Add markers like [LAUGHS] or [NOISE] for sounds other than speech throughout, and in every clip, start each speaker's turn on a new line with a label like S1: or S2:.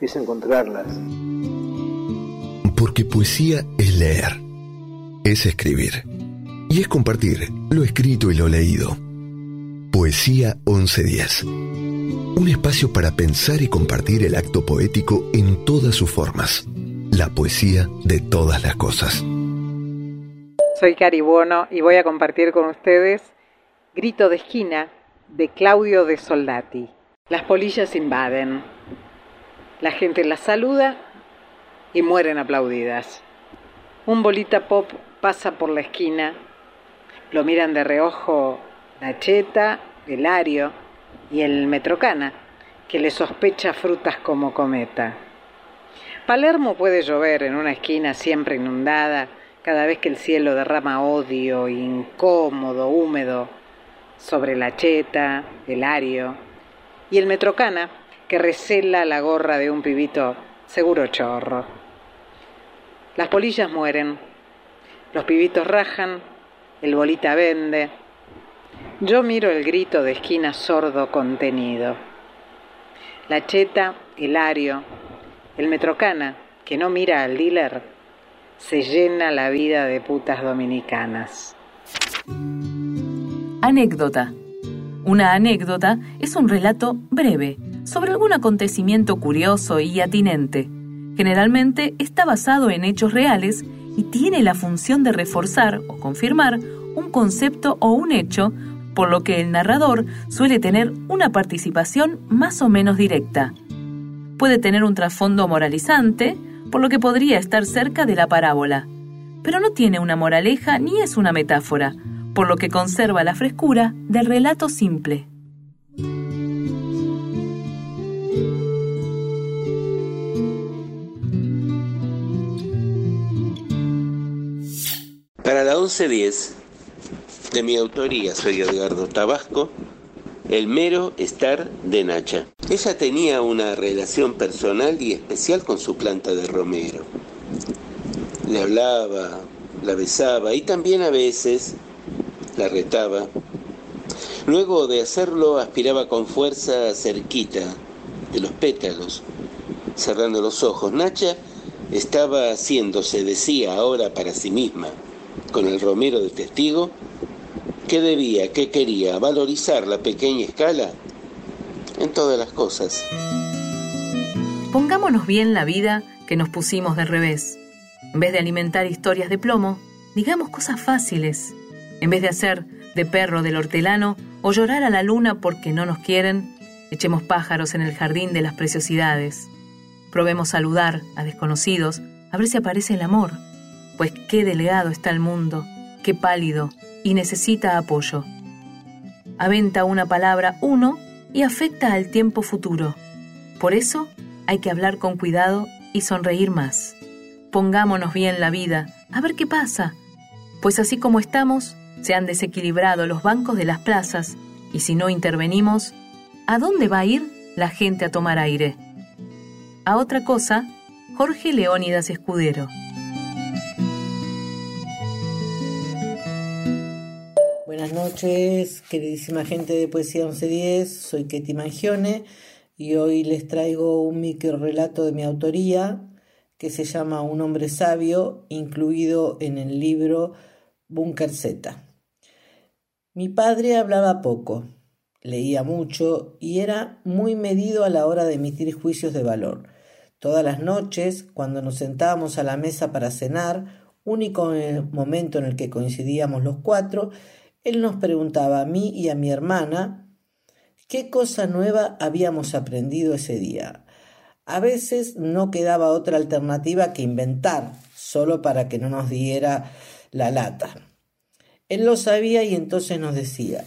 S1: es encontrarlas.
S2: Porque poesía es leer, es escribir y es compartir lo escrito y lo leído. Poesía 1110. Un espacio para pensar y compartir el acto poético en todas sus formas. La poesía de todas las cosas.
S3: Soy Caribono y voy a compartir con ustedes Grito de Esquina de Claudio de Soldati. Las polillas invaden. La gente las saluda y mueren aplaudidas. Un bolita pop pasa por la esquina. Lo miran de reojo la cheta, el ario y el metrocana, que le sospecha frutas como cometa. Palermo puede llover en una esquina siempre inundada, cada vez que el cielo derrama odio, incómodo, húmedo, sobre la cheta, el ario y el metrocana que recela la gorra de un pibito seguro chorro. Las polillas mueren, los pibitos rajan, el bolita vende. Yo miro el grito de esquina sordo contenido. La cheta, el ario, el metrocana, que no mira al dealer, se llena la vida de putas dominicanas.
S4: Anécdota. Una anécdota es un relato breve sobre algún acontecimiento curioso y atinente. Generalmente está basado en hechos reales y tiene la función de reforzar o confirmar un concepto o un hecho, por lo que el narrador suele tener una participación más o menos directa. Puede tener un trasfondo moralizante, por lo que podría estar cerca de la parábola, pero no tiene una moraleja ni es una metáfora, por lo que conserva la frescura del relato simple.
S5: Para la 11.10, de mi autoría, soy Edgardo Tabasco, el mero estar de Nacha. Ella tenía una relación personal y especial con su planta de romero. Le hablaba, la besaba y también a veces la retaba. Luego de hacerlo aspiraba con fuerza cerquita de los pétalos, cerrando los ojos. Nacha estaba haciéndose, decía ahora para sí misma, con el romero de testigo, ¿Qué debía, qué quería? ¿Valorizar la pequeña escala? En todas las cosas.
S4: Pongámonos bien la vida que nos pusimos de revés. En vez de alimentar historias de plomo, digamos cosas fáciles. En vez de hacer de perro del hortelano o llorar a la luna porque no nos quieren, echemos pájaros en el jardín de las preciosidades. Probemos saludar a desconocidos, a ver si aparece el amor. Pues qué delgado está el mundo, qué pálido, y necesita apoyo. Aventa una palabra uno y afecta al tiempo futuro. Por eso hay que hablar con cuidado y sonreír más. Pongámonos bien la vida, a ver qué pasa. Pues así como estamos, se han desequilibrado los bancos de las plazas y si no intervenimos, ¿a dónde va a ir la gente a tomar aire? A otra cosa, Jorge Leónidas Escudero.
S6: Noches, queridísima gente de Poesía 1110, soy Ketty Mangione y hoy les traigo un micro relato de mi autoría que se llama Un hombre sabio, incluido en el libro Bunker Z. Mi padre hablaba poco, leía mucho y era muy medido a la hora de emitir juicios de valor. Todas las noches, cuando nos sentábamos a la mesa para cenar, único momento en el que coincidíamos los cuatro, él nos preguntaba a mí y a mi hermana qué cosa nueva habíamos aprendido ese día. A veces no quedaba otra alternativa que inventar, solo para que no nos diera la lata. Él lo sabía y entonces nos decía,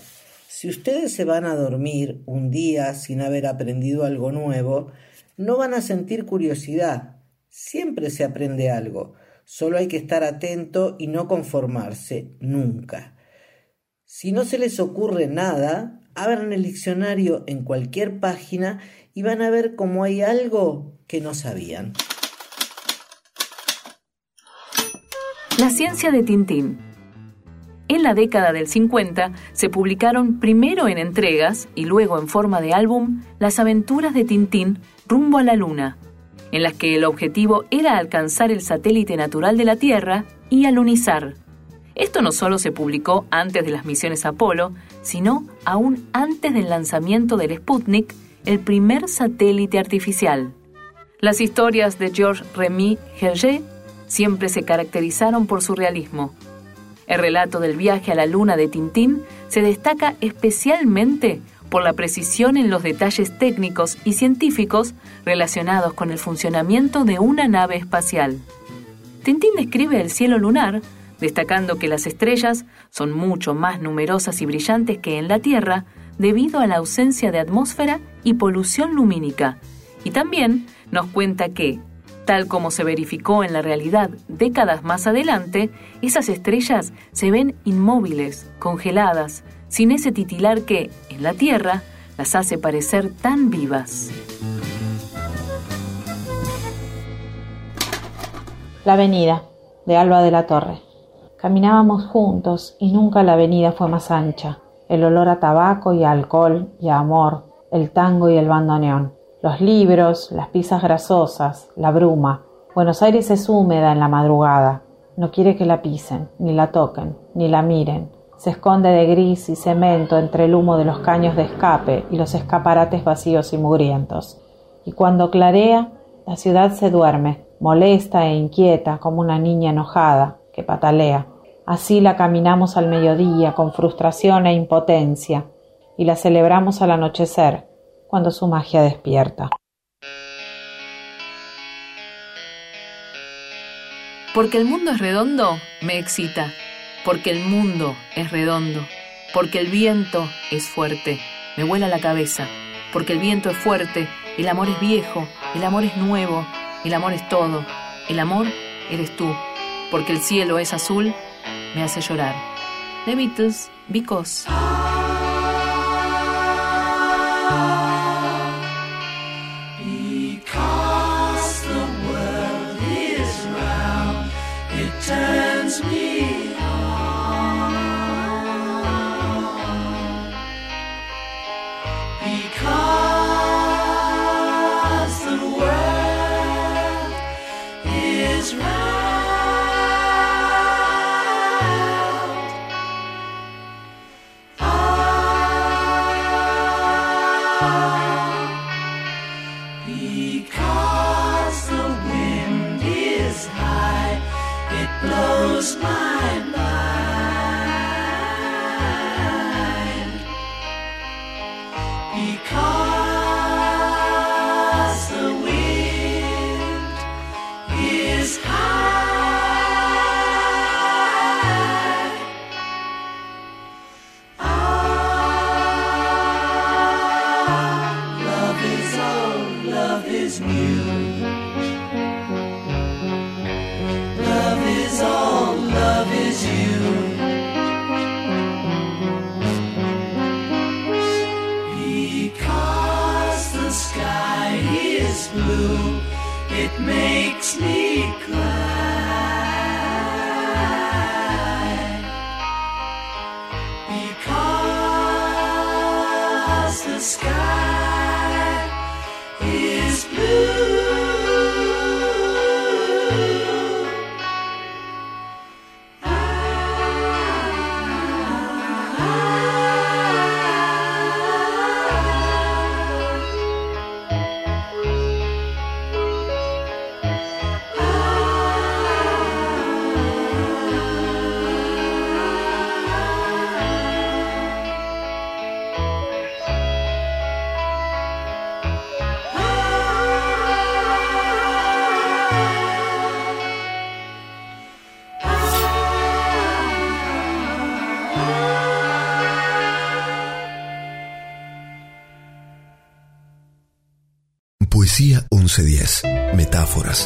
S6: si ustedes se van a dormir un día sin haber aprendido algo nuevo, no van a sentir curiosidad. Siempre se aprende algo. Solo hay que estar atento y no conformarse, nunca. Si no se les ocurre nada, abran el diccionario en cualquier página y van a ver cómo hay algo que no sabían.
S4: La ciencia de Tintín. En la década del 50 se publicaron primero en entregas y luego en forma de álbum las aventuras de Tintín rumbo a la Luna, en las que el objetivo era alcanzar el satélite natural de la Tierra y alunizar. Esto no solo se publicó antes de las misiones Apolo, sino aún antes del lanzamiento del Sputnik, el primer satélite artificial. Las historias de Georges Remy Hergé siempre se caracterizaron por su realismo. El relato del viaje a la luna de Tintín se destaca especialmente por la precisión en los detalles técnicos y científicos relacionados con el funcionamiento de una nave espacial. Tintín describe el cielo lunar destacando que las estrellas son mucho más numerosas y brillantes que en la Tierra debido a la ausencia de atmósfera y polución lumínica. Y también nos cuenta que, tal como se verificó en la realidad décadas más adelante, esas estrellas se ven inmóviles, congeladas, sin ese titilar que, en la Tierra, las hace parecer tan vivas.
S7: La Avenida, de Alba de la Torre. Caminábamos juntos y nunca la avenida fue más ancha. El olor a tabaco y a alcohol y a amor, el tango y el bandoneón, los libros, las pizzas grasosas, la bruma. Buenos Aires es húmeda en la madrugada. No quiere que la pisen, ni la toquen, ni la miren. Se esconde de gris y cemento entre el humo de los caños de escape y los escaparates vacíos y mugrientos. Y cuando clarea, la ciudad se duerme, molesta e inquieta como una niña enojada, patalea. Así la caminamos al mediodía con frustración e impotencia y la celebramos al anochecer, cuando su magia despierta.
S4: Porque el mundo es redondo, me excita. Porque el mundo es redondo. Porque el viento es fuerte, me vuela la cabeza. Porque el viento es fuerte, el amor es viejo, el amor es nuevo, el amor es todo. El amor eres tú porque el cielo es azul,
S8: me hace llorar. The Beatles, Because.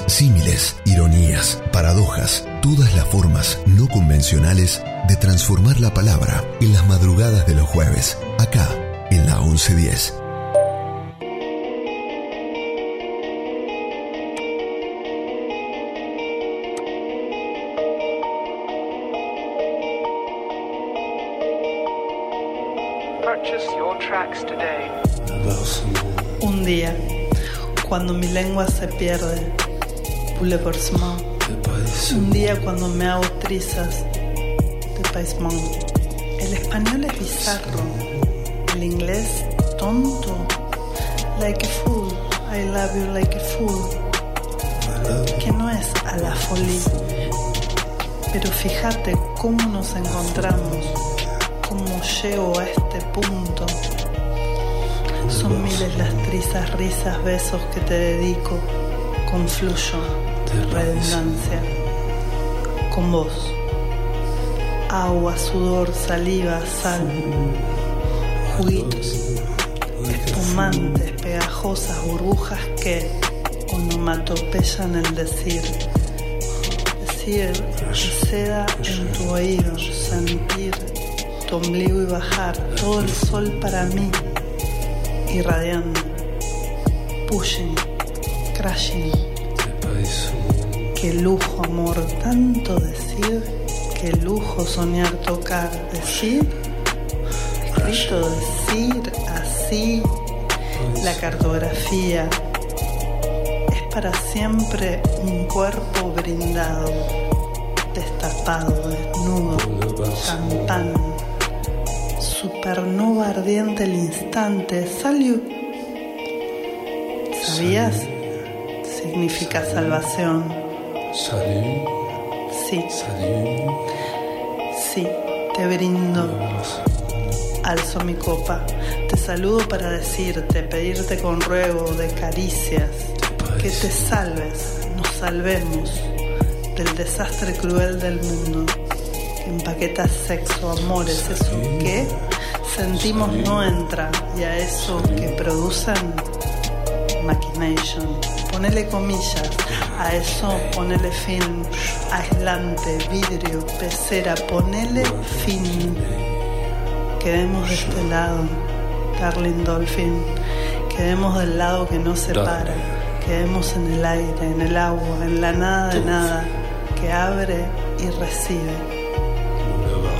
S2: Símiles, ironías, paradojas, todas las formas no convencionales de transformar la palabra en las madrugadas de los jueves, acá en la 1110.
S9: Cuando mi lengua se pierde. Por Un día cuando me hago trizas de paismón. El español es bizarro. El inglés tonto. Like a fool. I love you like a fool. Que no es a la folie. Pero fíjate cómo nos encontramos. Cómo llego a este punto son miles las trizas, risas, besos que te dedico. Confluyo, redundancia, con vos. Agua, sudor, saliva, sal, juguitos, espumantes, pegajosas, burbujas que onomatopeyan el decir. Decir, seda en tu oído, sentir tu ombligo y bajar, todo el sol para mí irradiando, pushing, crashing. Qué lujo, amor, tanto decir, qué lujo soñar, tocar, decir, escrito, decir, así, la cartografía. Es para siempre un cuerpo brindado, destapado, desnudo, cantando supernova ardiente el instante. Salud. ¿Sabías? Significa salvación.
S10: Salud.
S9: Sí.
S10: Salud.
S9: Sí, te brindo. Alzo mi copa. Te saludo para decirte, pedirte con ruego de caricias. Que te salves, nos salvemos del desastre cruel del mundo. Empaquetas sexo, amores, eso que sentimos no entra y a eso que producen machination, ponele comillas, a eso ponele fin, aislante, vidrio, pecera, ponele fin. Quedemos de este lado, Darling Dolphin, quedemos del lado que no separa, quedemos en el aire, en el agua, en la nada de nada, que abre y recibe.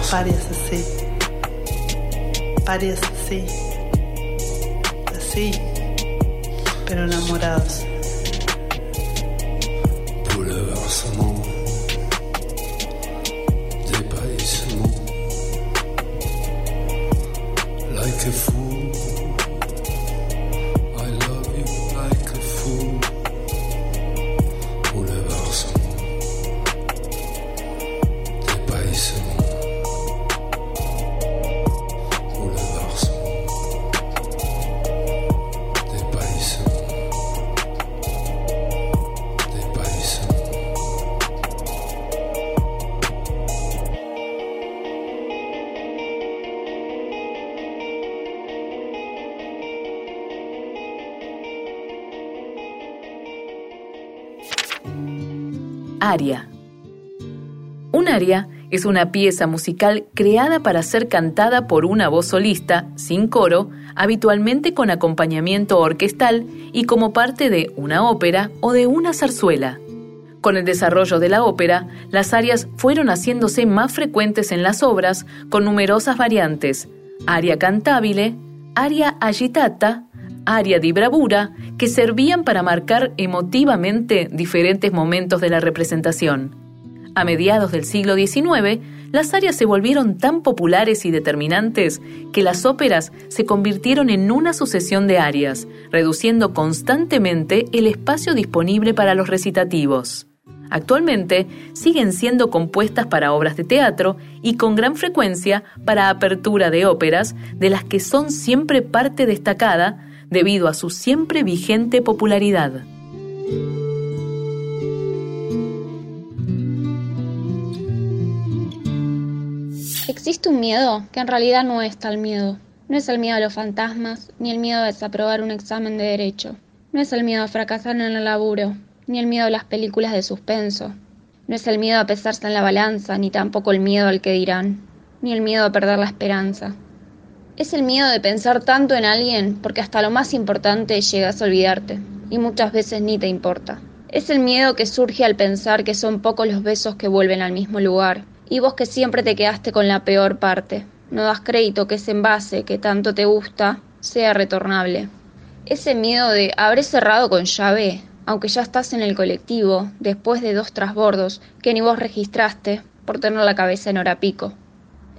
S9: Pares así, pares así, así, pero enamorados.
S4: Es una pieza musical creada para ser cantada por una voz solista, sin coro, habitualmente con acompañamiento orquestal y como parte de una ópera o de una zarzuela. Con el desarrollo de la ópera, las arias fueron haciéndose más frecuentes en las obras con numerosas variantes, aria cantabile, aria agitata, aria di bravura, que servían para marcar emotivamente diferentes momentos de la representación. A mediados del siglo XIX, las arias se volvieron tan populares y determinantes que las óperas se convirtieron en una sucesión de arias, reduciendo constantemente el espacio disponible para los recitativos. Actualmente siguen siendo compuestas para obras de teatro y con gran frecuencia para apertura de óperas, de las que son siempre parte destacada debido a su siempre vigente popularidad.
S11: Existe un miedo que en realidad no es tal miedo. No es el miedo a los fantasmas, ni el miedo a desaprobar un examen de derecho. No es el miedo a fracasar en el laburo, ni el miedo a las películas de suspenso. No es el miedo a pesarse en la balanza, ni tampoco el miedo al que dirán, ni el miedo a perder la esperanza. Es el miedo de pensar tanto en alguien porque hasta lo más importante llegas a olvidarte, y muchas veces ni te importa. Es el miedo que surge al pensar que son pocos los besos que vuelven al mismo lugar, y vos que siempre te quedaste con la peor parte. No das crédito que ese envase que tanto te gusta sea retornable. Ese miedo de habré cerrado con llave, aunque ya estás en el colectivo, después de dos trasbordos que ni vos registraste por tener la cabeza en hora pico.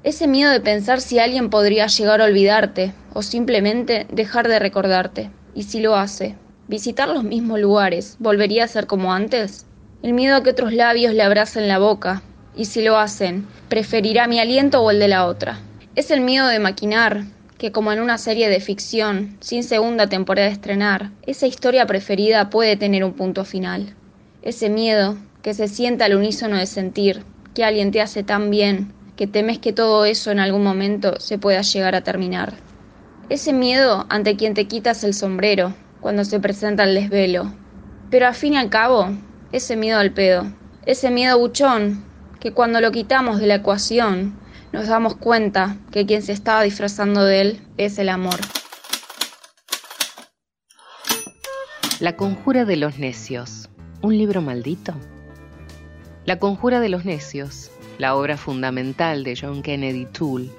S11: Ese miedo de pensar si alguien podría llegar a olvidarte o simplemente dejar de recordarte. Y si lo hace, visitar los mismos lugares, ¿volvería a ser como antes? El miedo a que otros labios le abracen la boca. Y si lo hacen, ¿preferirá mi aliento o el de la otra? Es el miedo de maquinar, que como en una serie de ficción, sin segunda temporada de estrenar, esa historia preferida puede tener un punto final. Ese miedo que se siente al unísono de sentir que alguien te hace tan bien que temes que todo eso en algún momento se pueda llegar a terminar. Ese miedo ante quien te quitas el sombrero cuando se presenta el desvelo. Pero al fin y al cabo, ese miedo al pedo, ese miedo buchón, que cuando lo quitamos de la ecuación, nos damos cuenta que quien se estaba disfrazando de él es el amor.
S12: La conjura de los necios. ¿Un libro maldito? La conjura de los necios, la obra fundamental de John Kennedy Toole,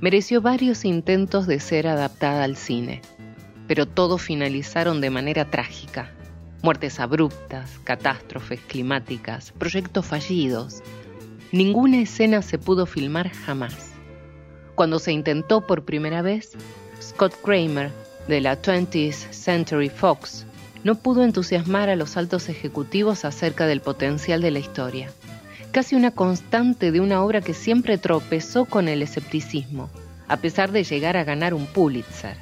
S12: mereció varios intentos de ser adaptada al cine, pero todos finalizaron de manera trágica. Muertes abruptas, catástrofes climáticas, proyectos fallidos. Ninguna escena se pudo filmar jamás. Cuando se intentó por primera vez, Scott Kramer, de la 20th Century Fox, no pudo entusiasmar a los altos ejecutivos acerca del potencial de la historia. Casi una constante de una obra que siempre tropezó con el escepticismo, a pesar de llegar a ganar un Pulitzer.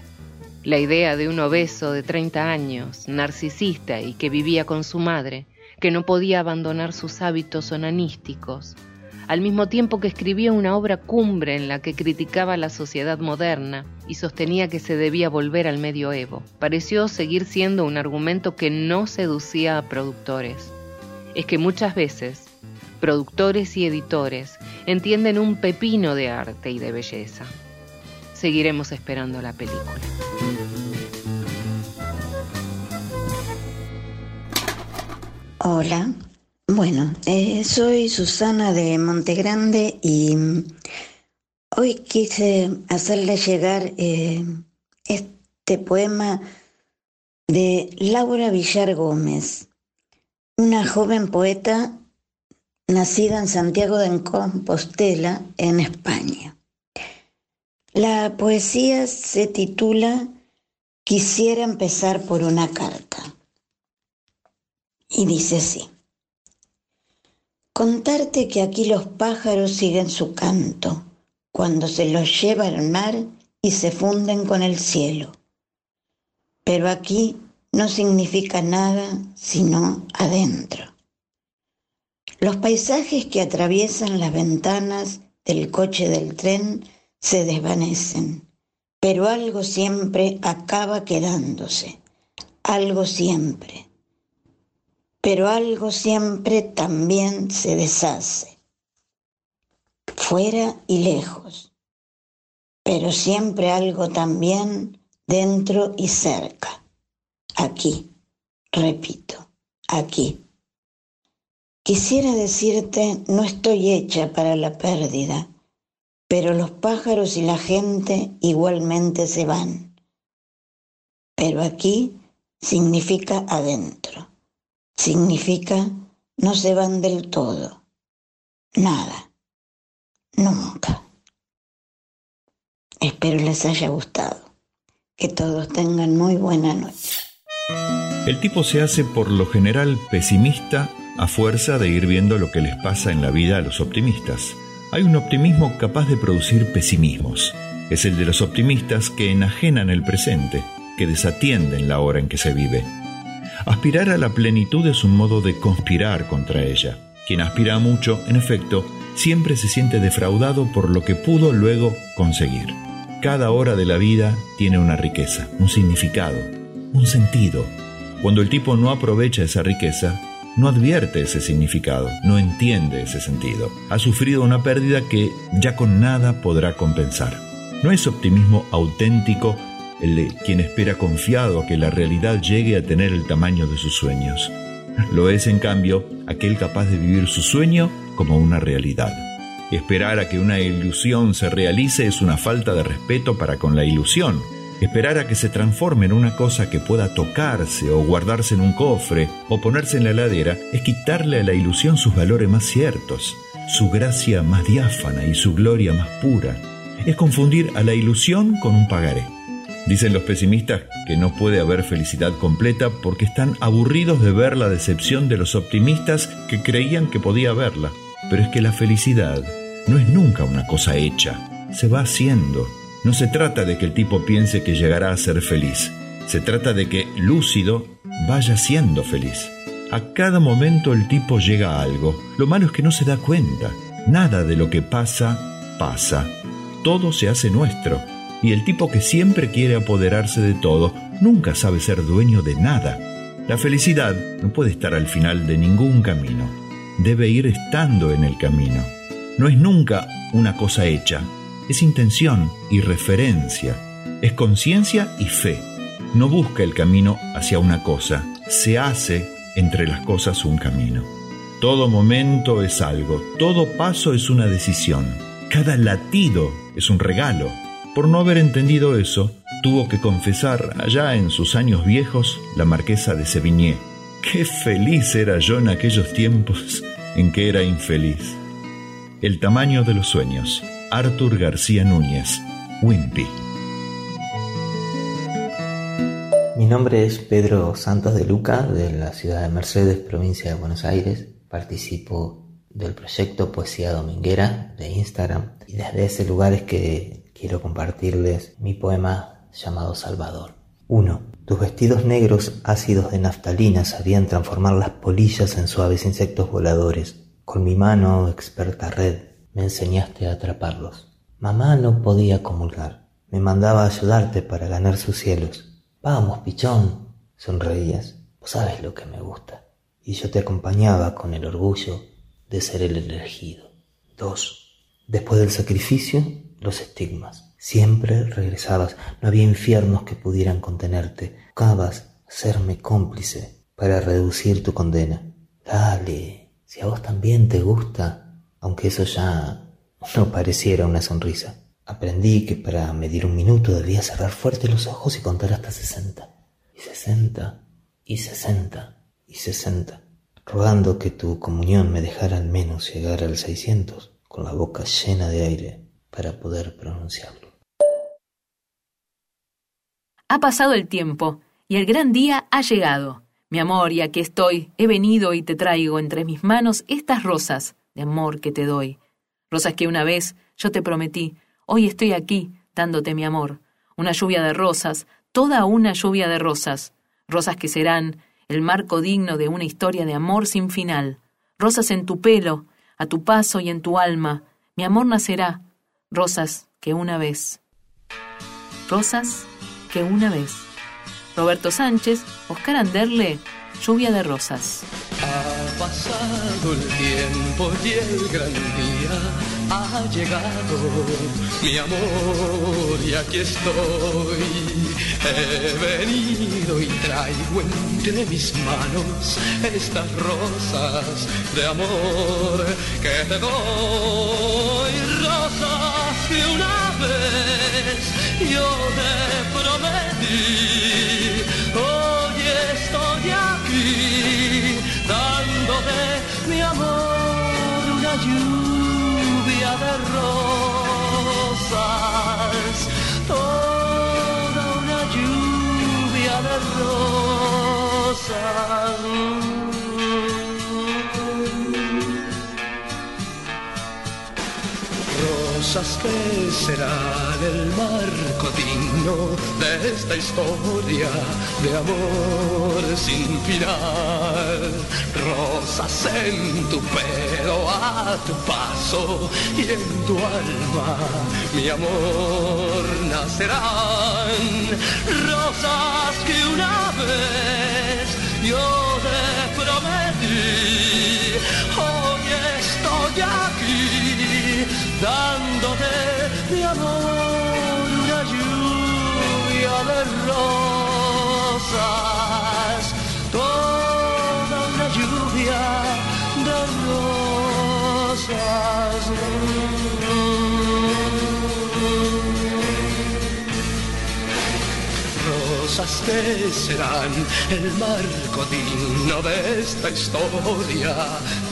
S12: La idea de un obeso de 30 años, narcisista y que vivía con su madre, que no podía abandonar sus hábitos onanísticos, al mismo tiempo que escribía una obra cumbre en la que criticaba la sociedad moderna y sostenía que se debía volver al medioevo. Pareció seguir siendo un argumento que no seducía a productores. Es que muchas veces productores y editores entienden un pepino de arte y de belleza. Seguiremos esperando la película.
S13: Hola, bueno, eh, soy Susana de Montegrande y mm, hoy quise hacerle llegar eh, este poema de Laura Villar Gómez, una joven poeta nacida en Santiago de Compostela, en España. La poesía se titula Quisiera empezar por una carta. Y dice así. Contarte que aquí los pájaros siguen su canto cuando se los lleva al mar y se funden con el cielo. Pero aquí no significa nada sino adentro. Los paisajes que atraviesan las ventanas del coche del tren se desvanecen, pero algo siempre acaba quedándose, algo siempre. Pero algo siempre también se deshace, fuera y lejos, pero siempre algo también dentro y cerca, aquí, repito, aquí. Quisiera decirte, no estoy hecha para la pérdida, pero los pájaros y la gente igualmente se van. Pero aquí significa adentro, significa no se van del todo, nada, nunca. Espero les haya gustado. Que todos tengan muy buena noche.
S14: El tipo se hace por lo general pesimista a fuerza de ir viendo lo que les pasa en la vida a los optimistas. Hay un optimismo capaz de producir pesimismos. Es el de los optimistas que enajenan el presente, que desatienden la hora en que se vive. Aspirar a la plenitud es un modo de conspirar contra ella. Quien aspira mucho, en efecto, siempre se siente defraudado por lo que pudo luego conseguir. Cada hora de la vida tiene una riqueza, un significado, un sentido. Cuando el tipo no aprovecha esa riqueza, no advierte ese significado, no entiende ese sentido. Ha sufrido una pérdida que ya con nada podrá compensar. No es optimismo auténtico el quien espera confiado a que la realidad llegue a tener el tamaño de sus sueños. Lo es, en cambio, aquel capaz de vivir su sueño como una realidad. Esperar a que una ilusión se realice es una falta de respeto para con la ilusión, Esperar a que se transforme en una cosa que pueda tocarse o guardarse en un cofre o ponerse en la heladera es quitarle a la ilusión sus valores más ciertos, su gracia más diáfana y su gloria más pura. Es confundir a la ilusión con un pagaré. Dicen los pesimistas que no puede haber felicidad completa porque están aburridos de ver la decepción de los optimistas que creían que podía haberla. Pero es que la felicidad no es nunca una cosa hecha, se va haciendo no se trata de que el tipo piense que llegará a ser feliz. Se trata de que, lúcido, vaya siendo feliz. A cada momento el tipo llega a algo. Lo malo es que no se da cuenta. Nada de lo que pasa, pasa. Todo se hace nuestro. Y el tipo que siempre quiere apoderarse de todo, nunca sabe ser dueño de nada. La felicidad no puede estar al final de ningún camino. Debe ir estando en el camino. No es nunca una cosa hecha, es intención y referencia, es conciencia y fe. No busca el camino hacia una cosa, se hace entre las cosas un camino. Todo momento es algo, todo paso es una decisión, cada latido es un regalo. Por no haber entendido eso, tuvo que confesar allá en sus años viejos la marquesa de Sevigné. Qué feliz era yo en aquellos tiempos en que era infeliz. El tamaño de los sueños. Arthur García Núñez, Wimpy.
S15: Mi nombre es Pedro Santos de Luca, de la ciudad de Mercedes, provincia de Buenos Aires. Participo del proyecto Poesía Dominguera de Instagram y desde ese lugar es que quiero compartirles mi poema llamado Salvador. 1. Tus vestidos negros ácidos de naftalina sabían transformar las polillas en suaves insectos voladores Con mi mano experta red me enseñaste a atraparlos. Mamá no podía comulgar. Me mandaba ayudarte para ganar sus cielos. Vamos, pichón, sonreías. Sabes lo que me gusta. Y yo te acompañaba con el orgullo de ser el elegido. Dos. Después del sacrificio, los estigmas. Siempre regresabas. No había infiernos que pudieran contenerte. Buscabas serme cómplice para reducir tu condena. Dale, si a vos también te gusta, aunque eso ya no pareciera una sonrisa. Aprendí que para medir un minuto debía cerrar fuerte los ojos y contar hasta sesenta. Y sesenta, y sesenta, y sesenta, rogando que tu comunión me dejara al menos llegar al seiscientos, con la boca llena de aire para poder pronunciarlo.
S4: Ha pasado el tiempo y el gran día ha llegado. Mi amor, y aquí estoy, he venido y te traigo entre mis manos estas rosas de amor que te doy. Rosas que una vez yo te prometí, hoy estoy aquí dándote mi amor. Una lluvia de rosas, toda una lluvia de rosas. Rosas que serán el marco digno de una historia de amor sin final. Rosas en tu pelo, a tu paso y en tu alma. Mi amor nacerá. Rosas que una vez. Rosas que una vez. Roberto Sánchez, Oscar Anderle, Lluvia de Rosas.
S16: Ha pasado el tiempo y el gran día ha llegado, mi amor, y aquí estoy. He venido y traigo entre mis manos estas rosas de amor que te doy. Rosas que una vez yo te prometí, hoy estoy aquí dándote mi amor, una lluvia de rosas, toda una lluvia de rosas. Rosas que serán el marco digno de esta historia de amor sin final. Rosas en tu pelo a tu paso y en tu alma, mi amor, nacerán. Rosas que una vez yo te prometí, hoy estoy aquí dándote mi amor, una lluvia de rosas, que serán el marco digno de esta historia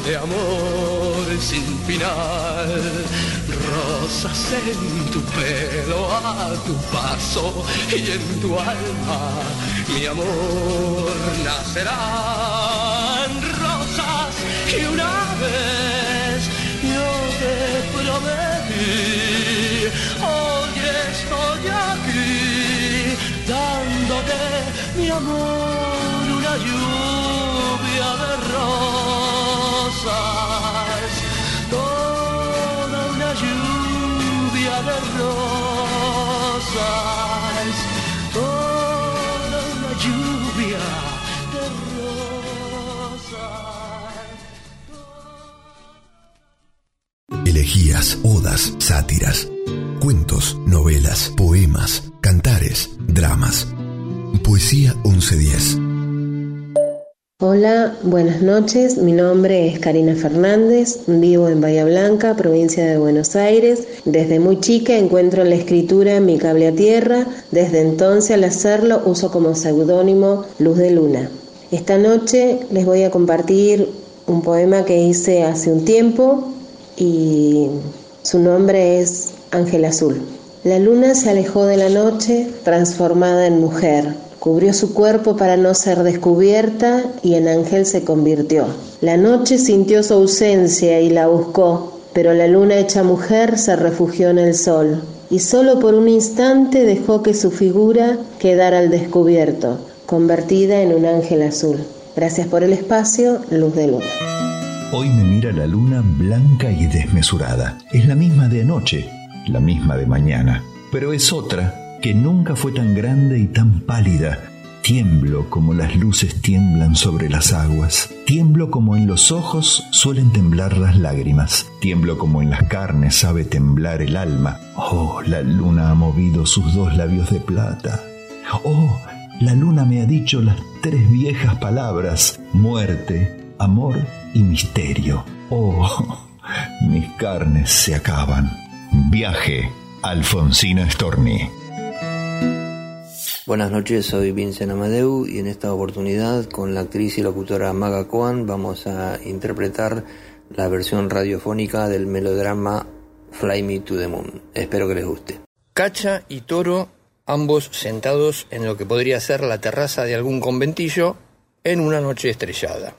S16: de amor sin final. Rosas en tu pelo a tu paso y en tu alma, mi amor, nacerán rosas que una vez yo te prometí. Hoy estoy aquí dándote mi amor, una lluvia de rosas, toda una lluvia de rosas, toda una lluvia de rosas.
S2: Elegías, odas, sátiras, cuentos, novelas, poemas, cantares, dramas. Poesía 1110.
S17: Hola, buenas noches. Mi nombre es Karina Fernández, vivo en Bahía Blanca, provincia de Buenos Aires. Desde muy chica encuentro la escritura en mi cable a tierra. Desde entonces al hacerlo uso como seudónimo Luz de Luna. Esta noche les voy a compartir un poema que hice hace un tiempo y su nombre es Ángel Azul. La luna se alejó de la noche transformada en mujer. Cubrió su cuerpo para no ser descubierta y en ángel se convirtió. La noche sintió su ausencia y la buscó, pero la luna hecha mujer se refugió en el sol y solo por un instante dejó que su figura quedara al descubierto, convertida en un ángel azul. Gracias por el espacio, Luz de Luna.
S14: Hoy me mira la luna blanca y desmesurada. Es la misma de anoche, la misma de mañana, pero es otra que nunca fue tan grande y tan pálida. Tiemblo como las luces tiemblan sobre las aguas. Tiemblo como en los ojos suelen temblar las lágrimas. Tiemblo como en las carnes sabe temblar el alma. Oh, la luna ha movido sus dos labios de plata. Oh, la luna me ha dicho las tres viejas palabras, muerte, amor y misterio. Oh, mis carnes se acaban. Viaje, Alfonsina Storni.
S18: Buenas noches, soy Vincent Amadeu y en esta oportunidad con la actriz y locutora Maga Kwan vamos a interpretar la versión radiofónica del melodrama Fly Me to the Moon. Espero que les guste.
S19: Cacha y Toro, ambos sentados en lo que podría ser la terraza de algún conventillo en una noche estrellada.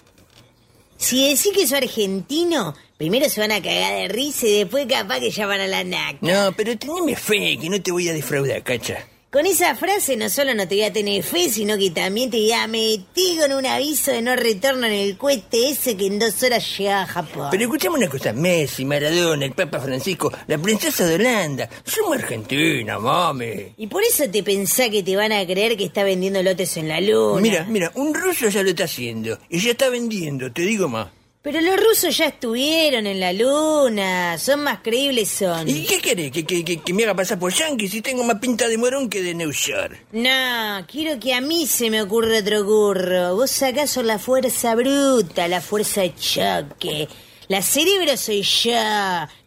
S20: Si decís que sos argentino, primero se van a cagar de risa y después capaz que llaman a la NAC.
S19: No, pero teneme fe, que no te voy a defraudar, Cacha.
S20: Con esa frase no solo no te voy a tener fe, sino que también te voy a meter con un aviso de no retorno en el cohete ese que en dos horas llega a Japón.
S19: Pero escuchame una cosa, Messi, Maradona, el Papa Francisco, la princesa de Holanda, somos argentinos, mami.
S20: Y por eso te pensás que te van a creer que está vendiendo lotes en la luna.
S19: Mira, mira, un ruso ya lo está haciendo y ya está vendiendo, te digo más.
S20: Pero los rusos ya estuvieron en la luna, son más creíbles son.
S19: ¿Y qué querés? ¿Que, que, que, que me haga pasar por Yankee si tengo más pinta de morón que de New York?
S20: No, quiero que a mí se me ocurra otro curro. Vos acaso la fuerza bruta, la fuerza de choque. La cerebro soy yo.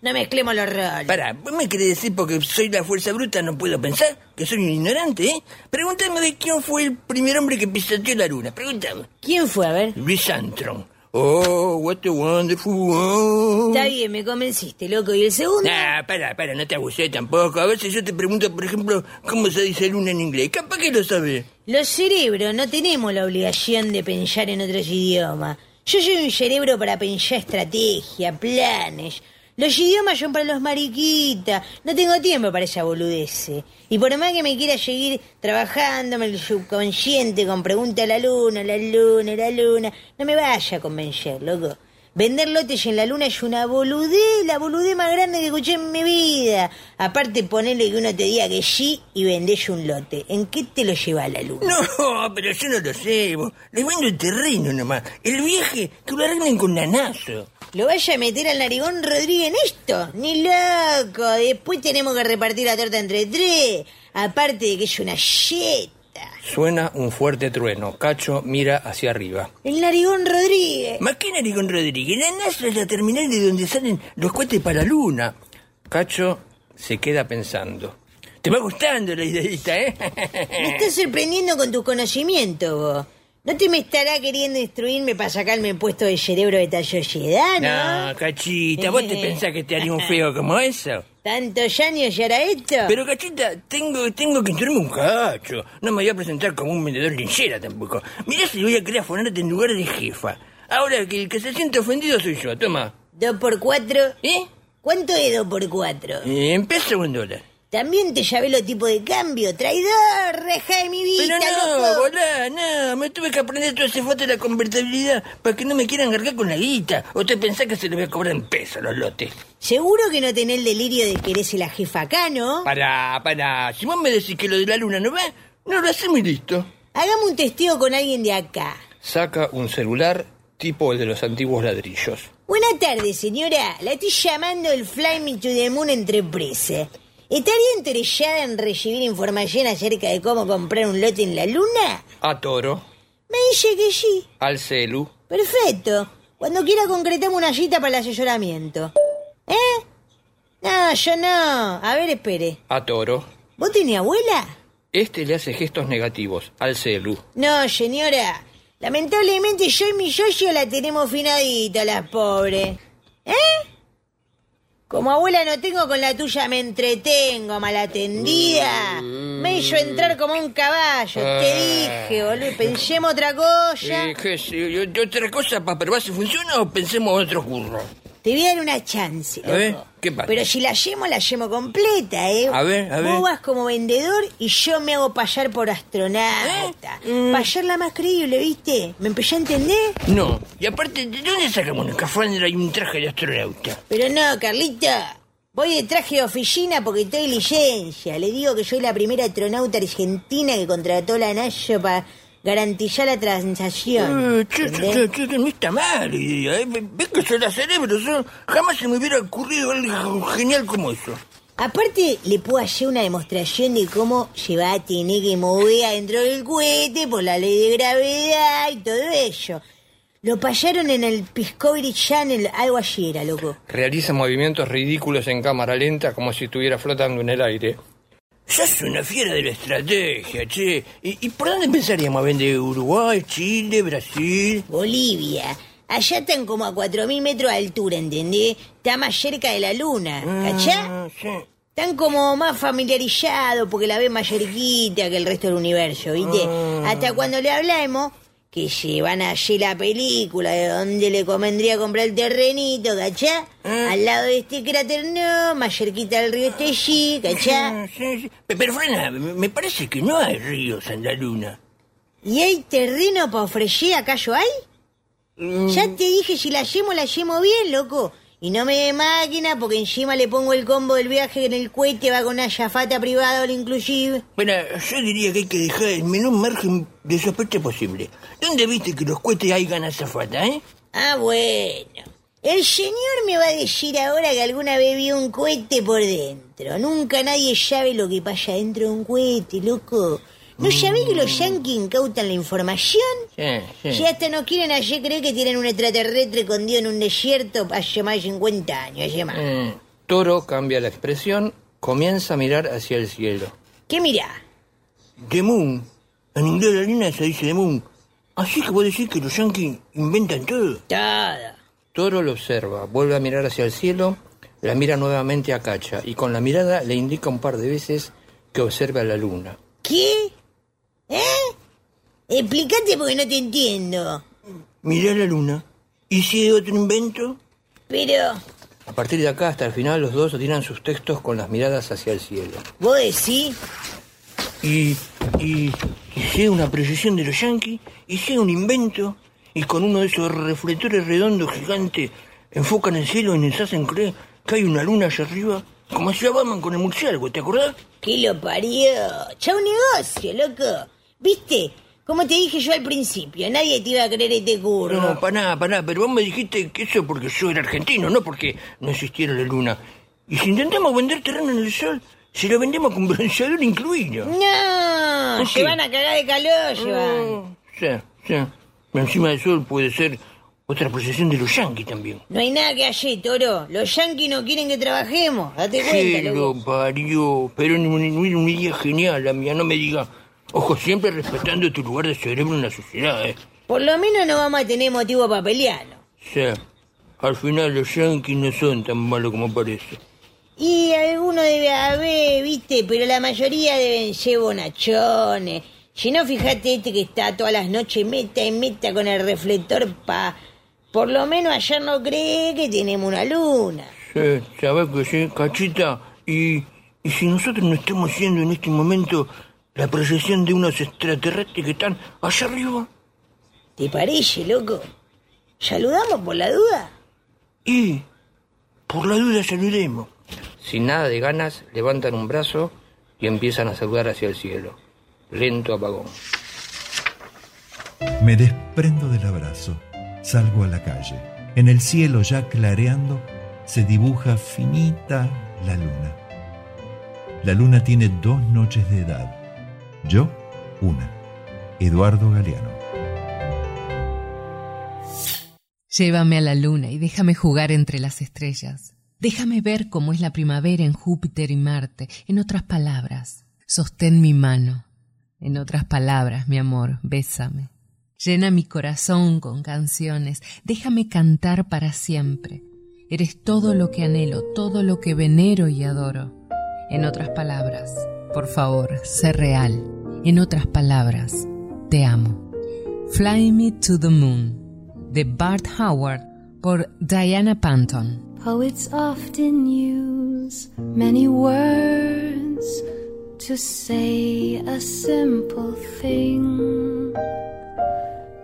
S20: No mezclemos los roles.
S19: Pará, ¿vos me querés decir porque soy la fuerza bruta no puedo pensar? ¿Que soy un ignorante, eh? Pregúntame de quién fue el primer hombre que pisoteó la luna. Pregúntame.
S20: ¿Quién fue, a ver?
S19: Luis Armstrong. Oh, what a wonderful world.
S20: Está bien, me convenciste, loco. ¿Y el segundo?
S19: Nah, para, para, no te abusé tampoco. A veces yo te pregunto, por ejemplo, cómo se dice luna en inglés. Capaz que lo sabes.
S20: Los cerebros no tenemos la obligación de pensar en otros idiomas. Yo soy un cerebro para pensar estrategia, planes. Los idiomas son para los mariquitas. No tengo tiempo para esa boludez. Y por más que me quiera seguir trabajando en el subconsciente con pregunta a la luna, la luna, la luna, no me vaya a convencer, loco. Vender lotes en la luna es una boludez, la boludez más grande que escuché en mi vida. Aparte, ponerle que uno te diga que sí y vendés un lote. ¿En qué te lo lleva a la luna?
S19: No, pero yo no lo sé. vos. Le vendo el terreno nomás. El viaje, que lo arreglen con nanazo.
S20: ¿Lo vaya a meter al narigón Rodríguez en esto? Ni loco. Después tenemos que repartir la torta entre tres. Aparte de que es una yeta.
S19: Suena un fuerte trueno. Cacho mira hacia arriba.
S20: El narigón Rodríguez.
S19: ¿Más qué narigón Rodríguez? La NASA es la terminal de donde salen los cohetes para la luna. Cacho se queda pensando. Te va gustando la ideita, ¿eh?
S20: Me estás sorprendiendo con tus conocimientos, vos. ¿No te me estará queriendo instruirme para sacarme el puesto de cerebro de esta sociedad, no?
S19: No, cachita, ¿vos te pensás que te haría un feo como eso?
S20: ¿Tantos años ya era esto?
S19: Pero cachita, tengo, tengo que instruirme un cacho. No me voy a presentar como un vendedor linchera tampoco. Mirá si voy a querer afonarte en lugar de jefa. Ahora que el que se siente ofendido soy yo, toma.
S20: ¿Dos por cuatro?
S19: ¿Eh?
S20: ¿Cuánto es dos por cuatro?
S19: Eh, en peso o en dólar.
S20: También te llavé los tipos de cambio, traidor, reja de mi vida,
S19: Pero no,
S20: loco.
S19: volá, no, me tuve que aprender todo ese foto de la convertibilidad para que no me quieran cargar con la guita. ¿O te pensás que se le voy a cobrar en pesos los lotes?
S20: Seguro que no tenés el delirio de que eres la jefa acá, ¿no?
S19: Pará, pará, si vos me decís que lo de la luna no va, no lo hacemos y listo.
S20: Hagamos un testeo con alguien de acá.
S19: Saca un celular tipo el de los antiguos ladrillos.
S20: Buenas tardes, señora. La estoy llamando el Fly Me to the Moon Entrepresa. ¿Estaría interesada en recibir información acerca de cómo comprar un lote en la luna?
S19: A toro,
S20: Me dice que sí.
S19: al celu,
S20: Perfecto. Cuando quiera concretamos una cita para el asesoramiento. ¿Eh? No, yo no. A ver, espere.
S19: a toro.
S20: ¿Vos tenés abuela?
S19: Este le hace gestos negativos al celu.
S20: No, señora. Lamentablemente yo y mi socio la tenemos finadita, las pobres. ¿Eh? Como abuela no tengo, con la tuya me entretengo, malatendida. Me hizo entrar como un caballo. Te dije, boludo, pensemos otra cosa.
S19: Eh, ¿qué otra cosa para probar si funciona o pensemos otro curro?
S20: Te voy a dar una chance,
S16: A ver. ¿qué pasa?
S20: Pero si la llemo, la llemo completa, ¿eh?
S16: A ver, a ver.
S20: Vos vas como vendedor y yo me hago payar por astronauta.
S16: ¿Eh? Mm.
S20: Payar la más creíble, ¿viste? ¿Me empecé a entender?
S16: No, y aparte, ¿de dónde sacamos una escafandra y un traje de astronauta?
S20: Pero no, Carlita. Voy de traje de oficina porque estoy licencia. Le digo que soy la primera astronauta argentina que contrató la NASA para garantizar la transacción.
S16: Eh, che, che, che, che, no está mal idea, ¿eh? Ves que soy la cerebro, yo jamás se me hubiera ocurrido algo genial como eso.
S20: Aparte, le puedo hacer una demostración de cómo se va a tener que mover adentro del cohete por la ley de gravedad y todo eso. Lo pasaron en el Discovery Channel, algo así era, loco.
S16: Realiza movimientos ridículos en cámara lenta como si estuviera flotando en el aire. Sos una fiera de la estrategia, che. ¿Y, y por dónde pensaríamos vender Uruguay, Chile, Brasil?
S20: Bolivia. Allá están como a 4.000 metros de altura, ¿entendés? Está más cerca de la luna, ¿cachá?
S16: Ah, sí.
S20: Están como más familiarizados porque la ven más cerquita que el resto del universo, ¿viste?
S16: Ah.
S20: Hasta cuando le hablamos que se van a hacer la película de donde le convendría comprar el terrenito, ¿cachá?
S16: Ah.
S20: Al lado de este cráter no, más cerquita del río este [LAUGHS] sí, ¿cachá?
S16: Sí, sí. Pe- Pero frena, me parece que no hay ríos en la luna.
S20: ¿Y hay terreno para ofrecer acaso hay?
S16: Mm.
S20: Ya te dije, si la llemo, la llemo bien, loco. Y no me dé máquina porque encima le pongo el combo del viaje en el cohete, va con una chafata privada all inclusive.
S16: Bueno, yo diría que hay que dejar el menor margen de sospecha posible. ¿Dónde viste que los cohetes hay ganas azafata, eh?
S20: Ah, bueno. El señor me va a decir ahora que alguna vez vio un cohete por dentro. Nunca nadie sabe lo que pasa dentro de un cohete, loco. ¿No sabés que los yankees incautan la información?
S16: Sí, sí.
S20: Si hasta no quieren ayer creer que tienen un extraterrestre escondido en un desierto hace más de 50 años, hace más.
S16: Eh, Toro cambia la expresión, comienza a mirar hacia el cielo.
S20: ¿Qué mirá?
S16: The Moon. En inglés la luna se dice The Moon. Así que vos decís que los yankees inventan todo.
S20: Todo.
S16: Toro lo observa, vuelve a mirar hacia el cielo, la mira nuevamente a Cacha y con la mirada le indica un par de veces que observe a la luna.
S20: ¿Qué? ¿Eh? Explícate porque no te entiendo.
S16: Mirá la luna. ¿Y si otro invento?
S20: Pero,
S16: A partir de acá hasta el final los dos tiran sus textos con las miradas hacia el cielo.
S20: vos decís,
S16: Y, y, y sea una proyección de los yankees, y sea un invento, y con uno de esos reflectores redondos gigantes enfocan el cielo y nos hacen creer que hay una luna allá arriba, como hacía Batman con el murciélago, ¿te acordás?
S20: que lo parió. Chau negocio, loco. ¿Viste? Como te dije yo al principio, nadie te iba a creer este curro.
S16: No, para nada, para nada, pero vos me dijiste que eso porque yo era argentino, no porque no existiera la luna. Y si intentamos vender terreno en el sol, se lo vendemos con bronceador incluido.
S20: No,
S16: ¿Por
S20: se van a cagar de calor, Joan.
S16: Sí, sí. Pero encima del sol puede ser otra procesión de los yankees también.
S20: No hay nada que hacer, toro. Los yanquis no quieren que trabajemos. Date cuenta,
S16: Sí,
S20: loco.
S16: lo parió. Pero en un- en una idea genial, la mía. No me diga. Ojo, siempre respetando tu lugar de cerebro en la sociedad, ¿eh?
S20: Por lo menos no vamos a tener motivo para pelearnos.
S16: Sí. Al final los yankees no son tan malos como parece.
S20: Y alguno debe haber, viste, pero la mayoría deben ser bonachones. Si no, fíjate este que está todas las noches meta y meta con el reflector pa... Por lo menos ayer no cree que tenemos una luna.
S16: Sí, sabes que sí, cachita. Y, y si nosotros no estamos haciendo en este momento la proyección de unos extraterrestres que están allá arriba.
S20: ¿Te parece, loco? ¿Saludamos por la duda?
S16: Y por la duda saludemos. Sin nada de ganas, levantan un brazo y empiezan a saludar hacia el cielo. Lento apagón.
S14: Me desprendo del abrazo, salgo a la calle. En el cielo ya clareando se dibuja finita la luna. La luna tiene dos noches de edad. Yo, una. Eduardo Galeano.
S12: Llévame a la luna y déjame jugar entre las estrellas. Déjame ver cómo es la primavera en Júpiter y Marte. En otras palabras, sostén mi mano. En otras palabras, mi amor, bésame. Llena mi corazón con canciones. Déjame cantar para siempre. Eres todo lo que anhelo, todo lo que venero y adoro. En otras palabras, por favor, sé real. En otras palabras, te amo. Fly Me to the Moon, de Bart Howard,
S21: por Diana Panton.
S22: Oh, Poets often use many words to say a simple thing.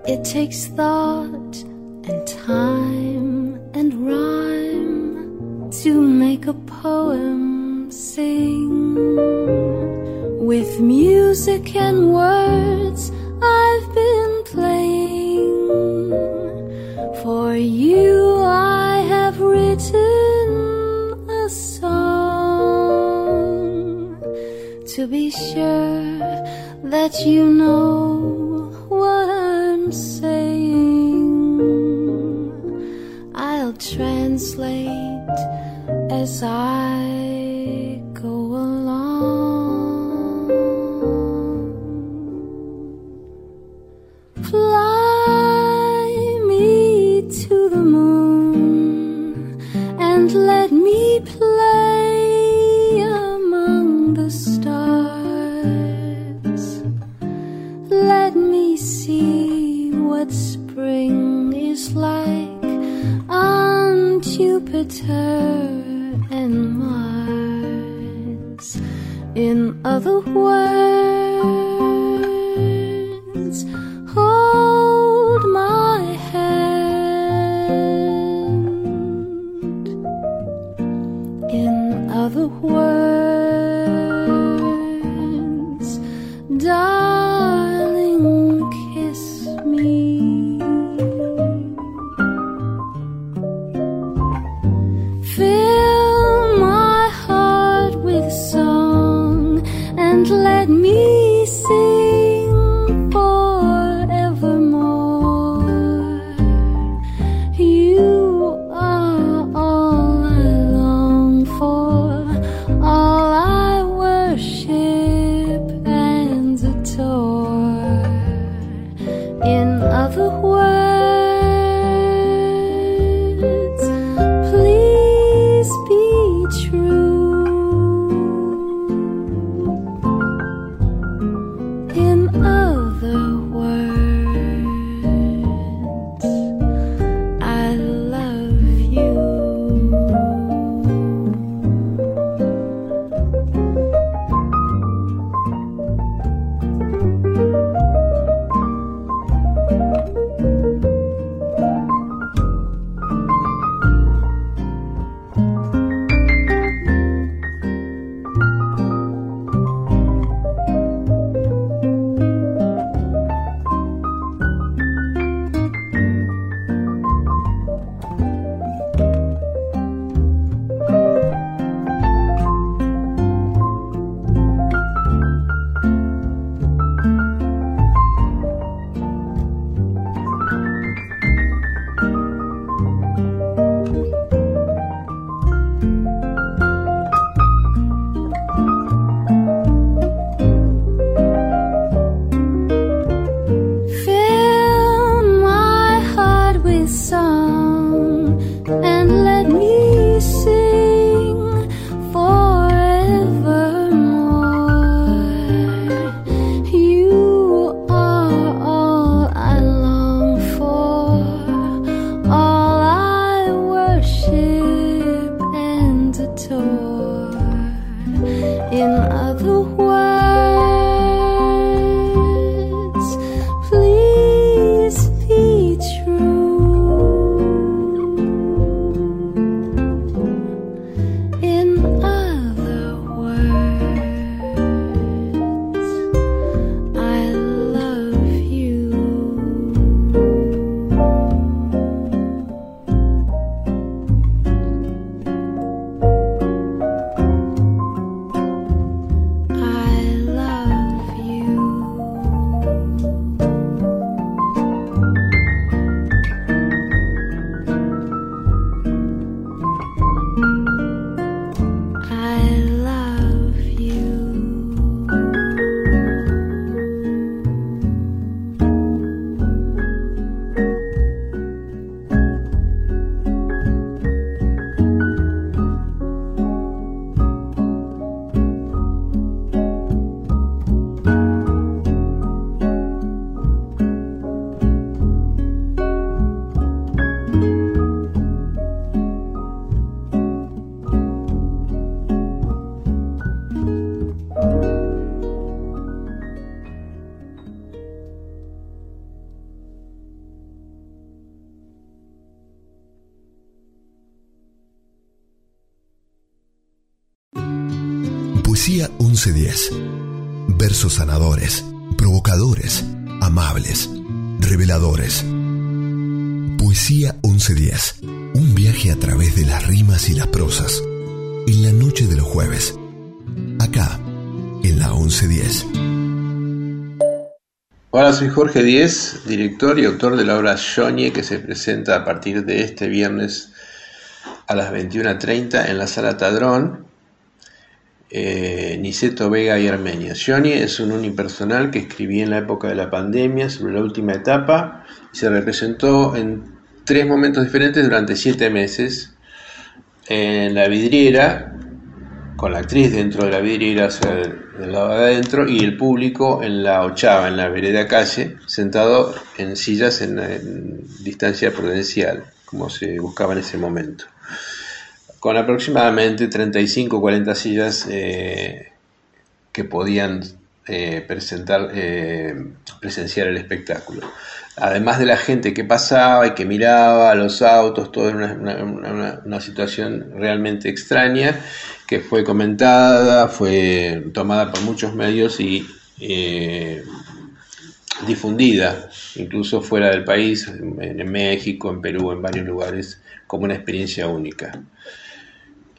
S22: It takes thought and time and rhyme to make a poem sing. With music and words, I've been playing. For you, I have written a song to be sure that you know what I'm saying. I'll translate as I
S2: la 1110.
S5: Hola, soy Jorge Díez, director y autor de la obra Joñe que se presenta a partir de este viernes a las 21.30 en la sala Tadrón, eh, Niceto Vega y Armenia. Johnny es un unipersonal que escribí en la época de la pandemia sobre la última etapa y se representó en tres momentos diferentes durante siete meses. En la vidriera, con la actriz dentro de la vidriera, sea, del lado de adentro, y el público en la ochava, en la vereda calle, sentado en sillas en, distancia prudencial, como se buscaba en ese momento con aproximadamente 35 o 40 sillas eh, que podían eh, eh, presenciar el espectáculo. Además de la gente que pasaba y que miraba los autos, toda una, situación realmente extraña que fue comentada, fue tomada por muchos medios y difundida, incluso fuera del país, en México, en Perú, en varios lugares, como una experiencia única.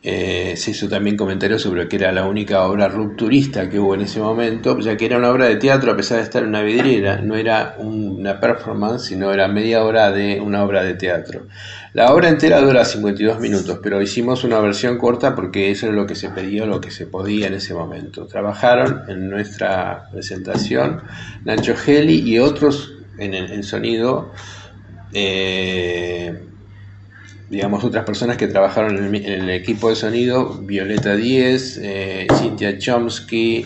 S5: Eh, se hizo también comentarios sobre que era la única obra rupturista que hubo en ese momento, ya que era una obra de teatro a pesar de estar en una vidriera, no era una performance, sino era media hora de una obra de teatro. La obra entera dura 52 minutos, pero hicimos una versión corta porque eso era lo que se pedía, lo que se podía en ese momento. Trabajaron en nuestra presentación Nacho Geli y otros en el sonido. Eh, digamos, otras personas que trabajaron en el, equipo de sonido, Violeta Díez, eh, Cynthia Chomsky,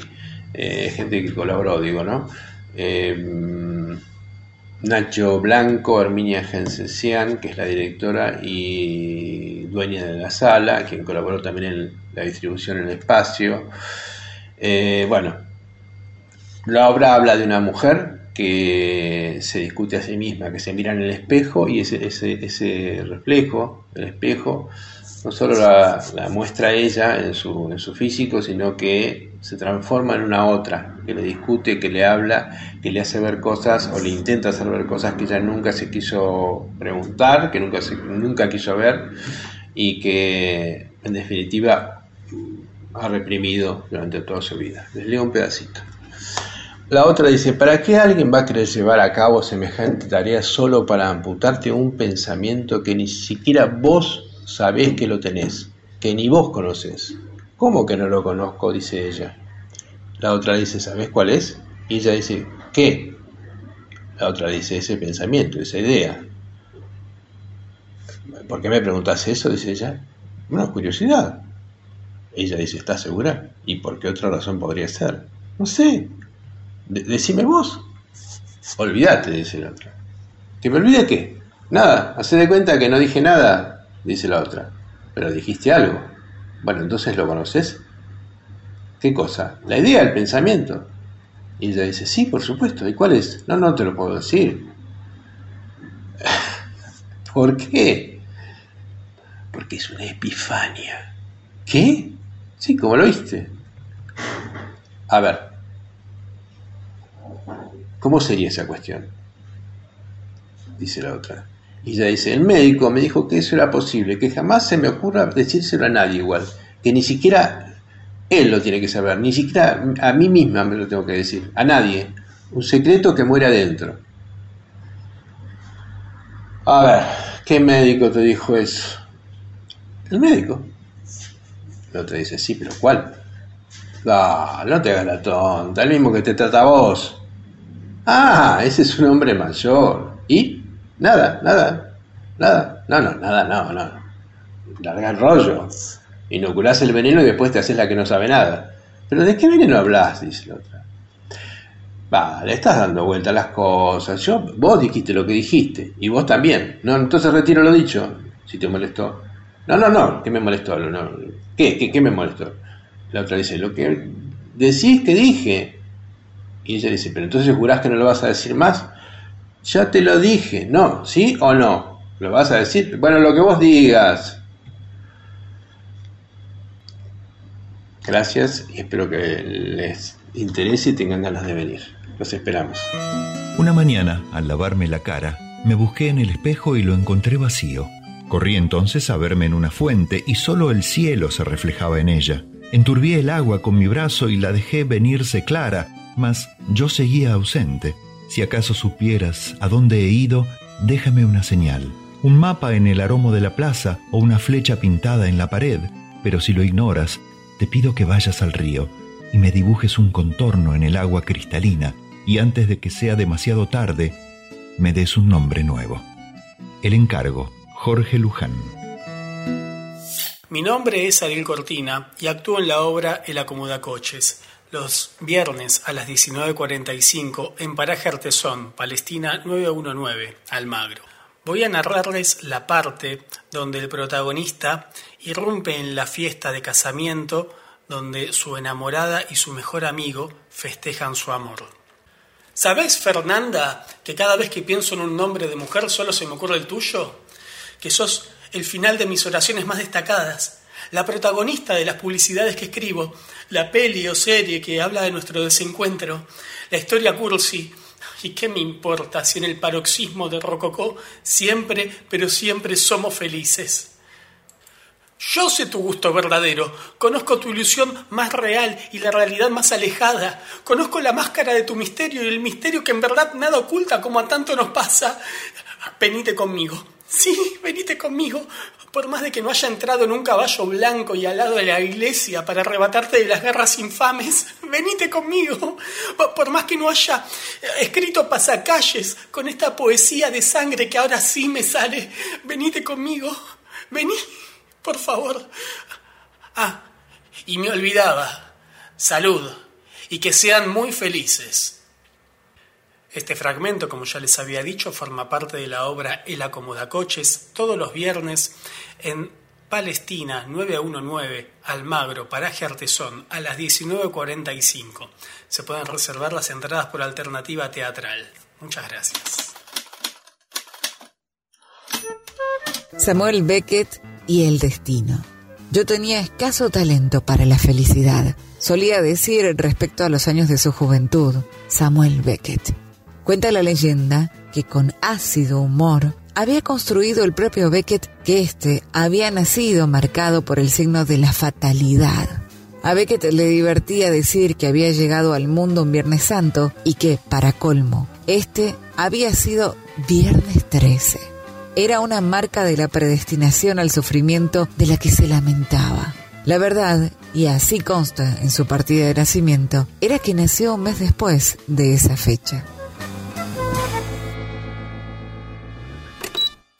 S5: eh, gente que colaboró, digo, ¿no? Eh, Nacho Blanco, Herminia Gensencian, que es la directora y dueña de la sala, quien colaboró también en la distribución en el espacio. bueno, la obra habla de una mujer que se discute a sí misma, que se mira en el espejo y ese, ese, ese reflejo, el espejo, no solo la, la, muestra ella en su, en su físico, sino que se transforma en una otra, que le discute, que le habla, que le hace ver cosas o le intenta hacer ver cosas que ella nunca se quiso preguntar, que nunca, se, nunca quiso ver y que en definitiva ha reprimido durante toda su vida. Les leo un pedacito. La otra dice, ¿para qué alguien va a querer llevar a cabo semejante tarea solo para amputarte un pensamiento que ni siquiera vos sabés que lo tenés, que ni vos conoces? ¿Cómo que no lo conozco? dice ella. La otra dice, ¿sabés cuál es? Y ella dice, ¿qué? La otra dice, ese pensamiento, esa idea. ¿Por qué me preguntas eso? dice ella. Una curiosidad. Ella dice, ¿estás segura? ¿Y por qué otra razón podría ser? No sé, de decime vos. Olvídate, dice la otra. ¿Que me olvide qué? Nada, hace de cuenta que no dije nada, dice la otra. Pero dijiste algo. Bueno, entonces lo conoces. ¿Qué cosa? La idea, el pensamiento. Y ella dice, sí, por supuesto. ¿Y cuál es? No, no te lo puedo decir. [LAUGHS] ¿Por qué? Porque es una epifania. ¿Qué? Sí, como lo viste. A ver, ¿Cómo sería esa cuestión? Dice la otra. Y ella dice, el médico me dijo que eso era posible, que jamás se me ocurra decírselo a nadie igual, que ni siquiera él lo tiene que saber, ni siquiera a mí misma me lo tengo que decir, a nadie. Un secreto que muere adentro. A ver, ¿qué médico te dijo eso? El médico. La otra dice, sí, pero ¿cuál? No, no te hagas la tonta, el mismo que te trata a vos. Ah, ese es un hombre mayor. ¿Y? Nada, nada, nada. No, no, nada, no, no. Larga el rollo. Inoculás el veneno y después te haces la que no sabe nada. ¿Pero de qué veneno hablas? Dice la otra. Vale, estás dando vuelta a las cosas. Yo, vos dijiste lo que dijiste. Y vos también. No, entonces retiro lo dicho. Si te molestó. No, no, no. ¿Qué me molestó? No. ¿Qué, qué, qué me molestó? La otra dice, lo que decís que dije. Y ella dice, pero entonces jurás que no lo vas a decir más. Ya te lo dije, ¿no? ¿Sí o no? ¿Lo vas a decir? Bueno, lo que vos digas. Gracias y espero que les interese y tengan ganas de venir. Los esperamos.
S14: Una mañana, al lavarme la cara, me busqué en el espejo y lo encontré vacío. Corrí entonces a verme en una fuente y solo el cielo se reflejaba en ella. Enturbié el agua con mi brazo y la dejé venirse clara, mas yo seguía ausente. Si acaso supieras a dónde he ido, déjame una señal. Un mapa en el aromo de la plaza o una flecha pintada en la pared. Pero si lo ignoras, te pido que vayas al río y me dibujes un contorno en el agua cristalina y antes de que sea demasiado tarde, me des un nombre nuevo. El encargo, Jorge Luján.
S23: Mi nombre es Ariel Cortina y actúo en la obra El Acomodacoches, los viernes a las 19.45 en Paraje Artesón, Palestina 919, Almagro. Voy a narrarles la parte donde el protagonista irrumpe en la fiesta de casamiento donde su enamorada y su mejor amigo festejan su amor. ¿Sabes, Fernanda, que cada vez que pienso en un nombre de mujer solo se me ocurre el tuyo? Que sos el final de mis oraciones más destacadas, la protagonista de las publicidades que escribo, la peli o serie que habla de nuestro desencuentro, la historia cursi. ¿Y qué me importa si en el paroxismo de Rococó siempre, pero siempre somos felices? Yo sé tu gusto verdadero, conozco tu ilusión más real y la realidad más alejada, conozco la máscara de tu misterio y el misterio que en verdad nada oculta como a tanto nos pasa. Venite conmigo, sí, venite conmigo, por más de que no haya entrado en un caballo blanco y al lado de la iglesia para arrebatarte de las guerras infames, venite conmigo, por más que no haya escrito pasacalles con esta poesía de sangre que ahora sí me sale, venite conmigo, vení por favor. Ah, y me olvidaba. Salud. Y que sean muy felices. Este fragmento, como ya les había dicho, forma parte de la obra El Acomodacoches todos los viernes en Palestina 919 Almagro, paraje Artesón, a las 19.45. Se pueden reservar las entradas por alternativa teatral. Muchas gracias.
S24: Samuel Beckett y el destino. Yo tenía escaso talento para la felicidad, solía decir respecto a los años de su juventud, Samuel Beckett. Cuenta la leyenda que con ácido humor había construido el propio Beckett que éste había nacido marcado por el signo de la fatalidad. A Beckett le divertía decir que había llegado al mundo un Viernes Santo y que, para colmo, este había sido Viernes 13 era una marca de la predestinación al sufrimiento de la que se lamentaba. La verdad, y así consta en su partida de nacimiento, era que nació un mes después de esa fecha.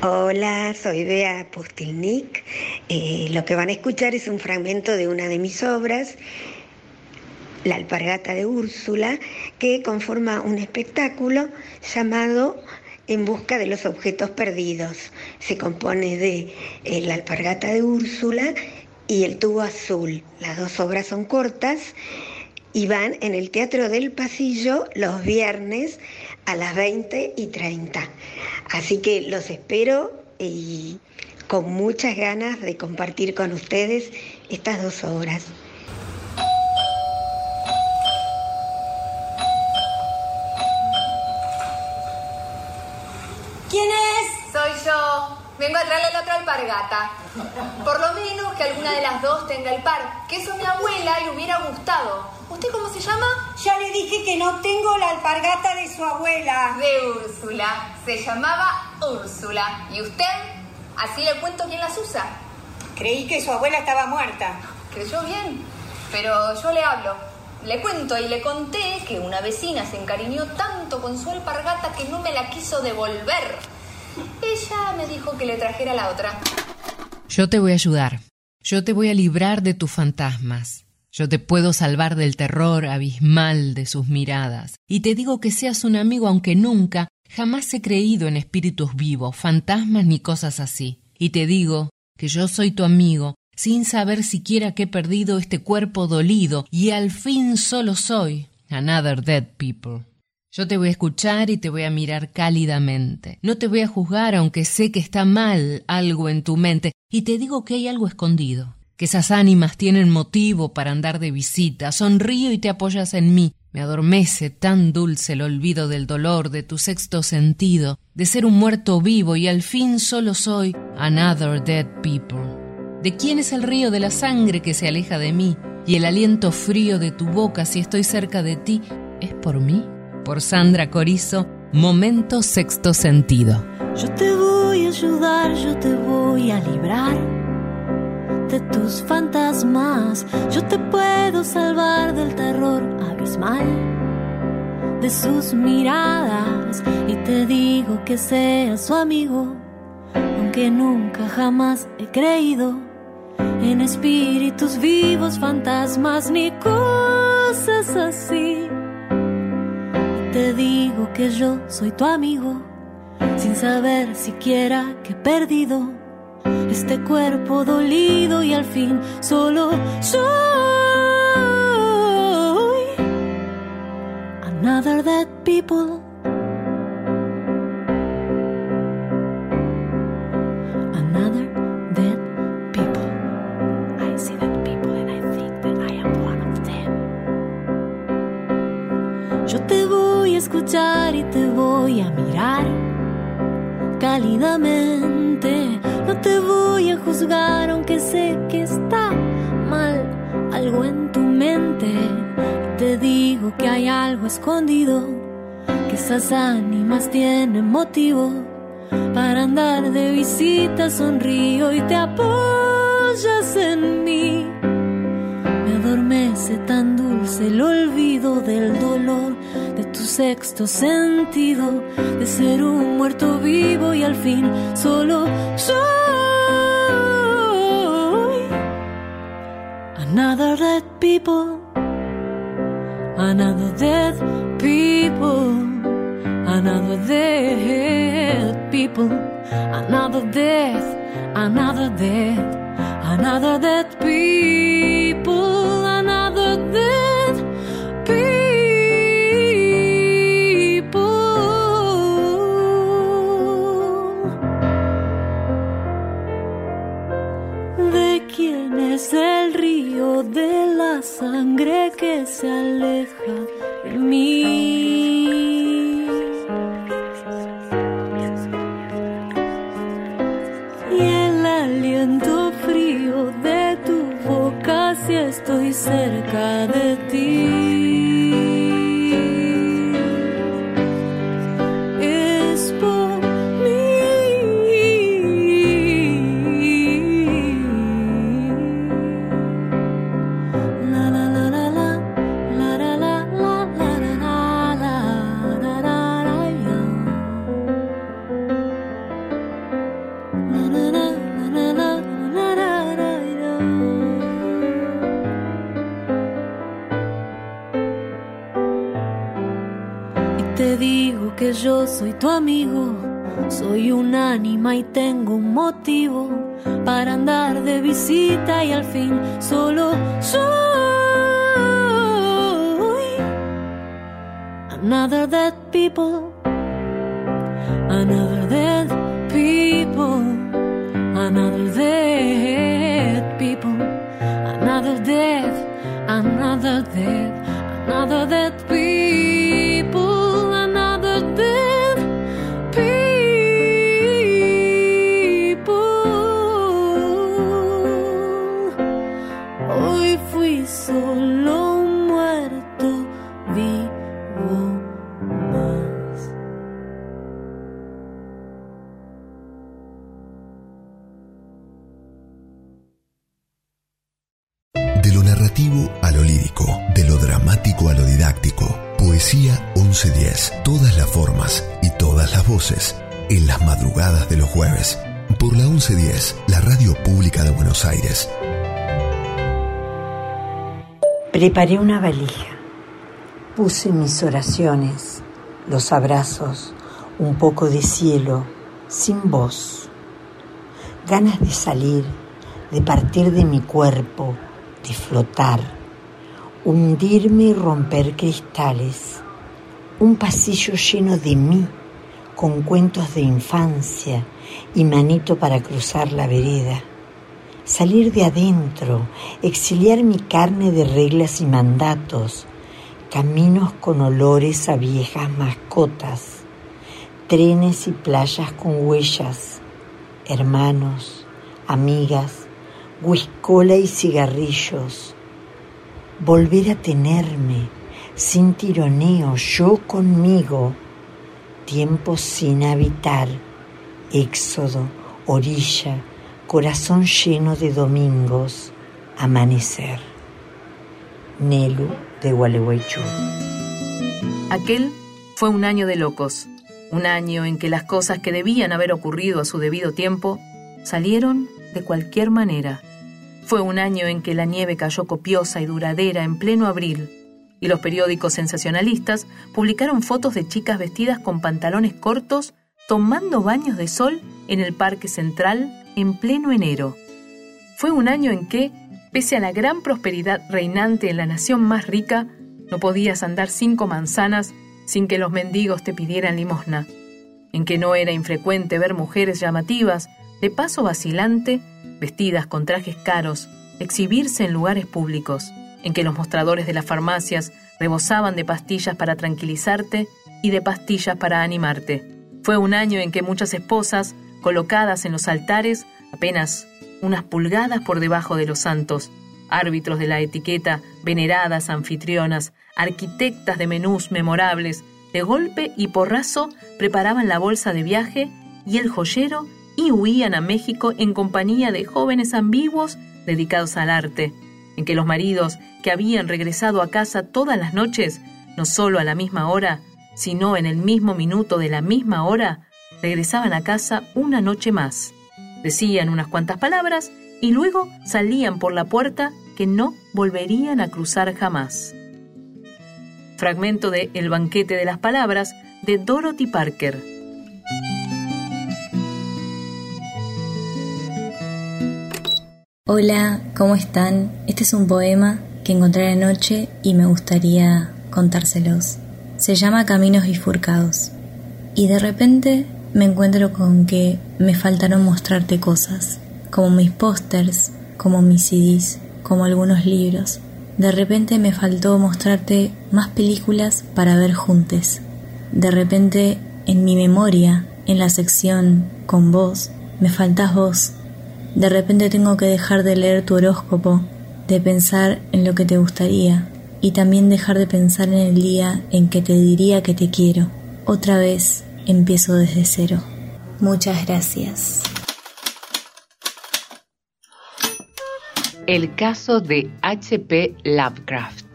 S13: Hola, soy Bea Pustilnik. Eh, lo que van a escuchar es un fragmento de una de mis obras, La alpargata de Úrsula, que conforma un espectáculo llamado en busca de los objetos perdidos. Se compone de eh, La alpargata de Úrsula y El tubo azul. Las dos obras son cortas y van en el Teatro del Pasillo los viernes a las 20 y 30. Así que los espero y con muchas ganas de compartir con ustedes estas dos obras.
S25: ¿Quién es? Soy yo. Vengo a traerle alpargata. Por lo menos que alguna de las dos tenga el par. Que eso mi abuela le hubiera gustado. ¿Usted cómo se llama?
S26: Ya le dije que no tengo la alpargata de su abuela.
S25: De Úrsula. Se llamaba Úrsula. ¿Y usted? Así le cuento quién las usa.
S26: Creí que su abuela estaba muerta.
S25: Creyó bien. Pero yo le hablo. Le cuento y le conté que una vecina se encariñó tanto con su alpargata que no me la quiso devolver. Ella me dijo que le trajera la otra.
S12: Yo te voy a ayudar. Yo te voy a librar de tus fantasmas. Yo te puedo salvar del terror abismal de sus miradas. Y te digo que seas un amigo aunque nunca, jamás he creído en espíritus vivos, fantasmas ni cosas así. Y te digo que yo soy tu amigo, sin saber siquiera que he perdido este cuerpo dolido y al fin solo soy another dead people. Yo te voy a escuchar y te voy a mirar cálidamente. No te voy a juzgar aunque sé que está mal algo en tu mente y te digo que hay algo escondido. que esas ánimas tienen motivo para andar de visita. Sonrío y te apoyas en mí. Me adormece tan dulce el olvido del dolor, de tu sexto sentido, de ser un muerto vivo y al fin solo soy another dead people. ¿De quién es el río de la sangre que se aleja de mí? Y el aliento frío de tu boca si estoy cerca de ti, ¿es por mí? Por Sandra Corizo, Momento Sexto Sentido.
S27: Yo te voy a ayudar, yo te voy a librar de tus fantasmas. Yo te puedo salvar del terror abismal de sus miradas y te digo que seas su amigo, aunque nunca jamás he creído en espíritus vivos, fantasmas ni cosas así. Te digo que yo soy tu amigo, sin saber siquiera que he perdido este cuerpo dolido y al fin solo soy another dead people. Y te voy a mirar cálidamente. No te voy a juzgar aunque sé que está mal algo en tu mente. Te digo que hay algo escondido, que esas ánimas tienen motivo para andar de visita. Sonrío y te apoyas en mí. Me adormece tan dulce el olvido del dolor de tu sexto sentido, de ser un muerto vivo y al fin solo soy. Another dead people, another dead people, another dead people, another death, another death, another dead people, sangre que se aleja de mí? Y el aliento frío de tu boca si estoy cerca de ti. Que yo soy tu amigo, soy un ánima y tengo un motivo para andar de visita y al fin solo soy another dead people, another dead people, another dead people, another death, another death, another dead people,
S2: 1110. Todas las formas y todas las voces. En las madrugadas de los jueves. Por la 1110, la radio pública de Buenos Aires.
S28: Preparé una valija. Puse mis oraciones, los abrazos, un poco de cielo, sin voz. Ganas de salir, de partir de mi cuerpo, de flotar, hundirme y romper cristales. Un pasillo lleno de mí, con cuentos de infancia y manito para cruzar la vereda. salir de adentro, exiliar mi carne de reglas y mandatos, caminos con olores a viejas mascotas, trenes y playas con huellas, hermanos, amigas, huiscola y cigarrillos, volver a tenerme, sin tironeo, yo conmigo, tiempo sin habitar, éxodo, orilla, corazón lleno de domingos, amanecer. Nelu de Gualeguaychú.
S4: Aquel fue un año de locos, un año en que las cosas que debían haber ocurrido a su debido tiempo salieron de cualquier manera. Fue un año en que la nieve cayó copiosa y duradera en pleno abril, y los periódicos sensacionalistas publicaron fotos de chicas vestidas con pantalones cortos tomando baños de sol en el Parque Central en pleno enero. Fue un año en que, pese a la gran prosperidad reinante en la nación más rica, no podías andar cinco manzanas sin que los mendigos te pidieran limosna, en que no era infrecuente ver mujeres llamativas, de paso vacilante, vestidas con trajes caros, exhibirse en lugares públicos, en que los mostradores de las farmacias rebosaban de pastillas para tranquilizarte y de pastillas para animarte. Fue un año en que muchas esposas, colocadas en los altares, apenas unas pulgadas por debajo de los santos, árbitros de la etiqueta, veneradas anfitrionas, arquitectas de menús memorables, de golpe y porrazo preparaban la bolsa de viaje y el joyero y huían a México en compañía de jóvenes ambiguos dedicados al arte, en que los maridos que habían regresado a casa todas las noches, no solo a la misma hora, sino en el mismo minuto de la misma hora, regresaban a casa una noche más. Decían unas cuantas palabras y luego salían por la puerta que no volverían a cruzar jamás. Fragmento de El banquete de las palabras de Dorothy Parker.
S29: Hola, ¿cómo están? Este es un poema que encontré anoche y me gustaría contárselos. Se llama Caminos bifurcados. Y de repente me encuentro con que me faltaron mostrarte cosas, como mis pósters, como mis CDs, como algunos libros. De repente me faltó mostrarte más películas para ver juntes. De repente en mi memoria, en la sección con vos, me faltas vos. De repente tengo que dejar de leer tu horóscopo, de pensar en lo que te gustaría y también dejar de pensar en el día en que te diría que te quiero. Otra vez empiezo desde cero. Muchas gracias.
S12: El caso de H.P. Lovecraft.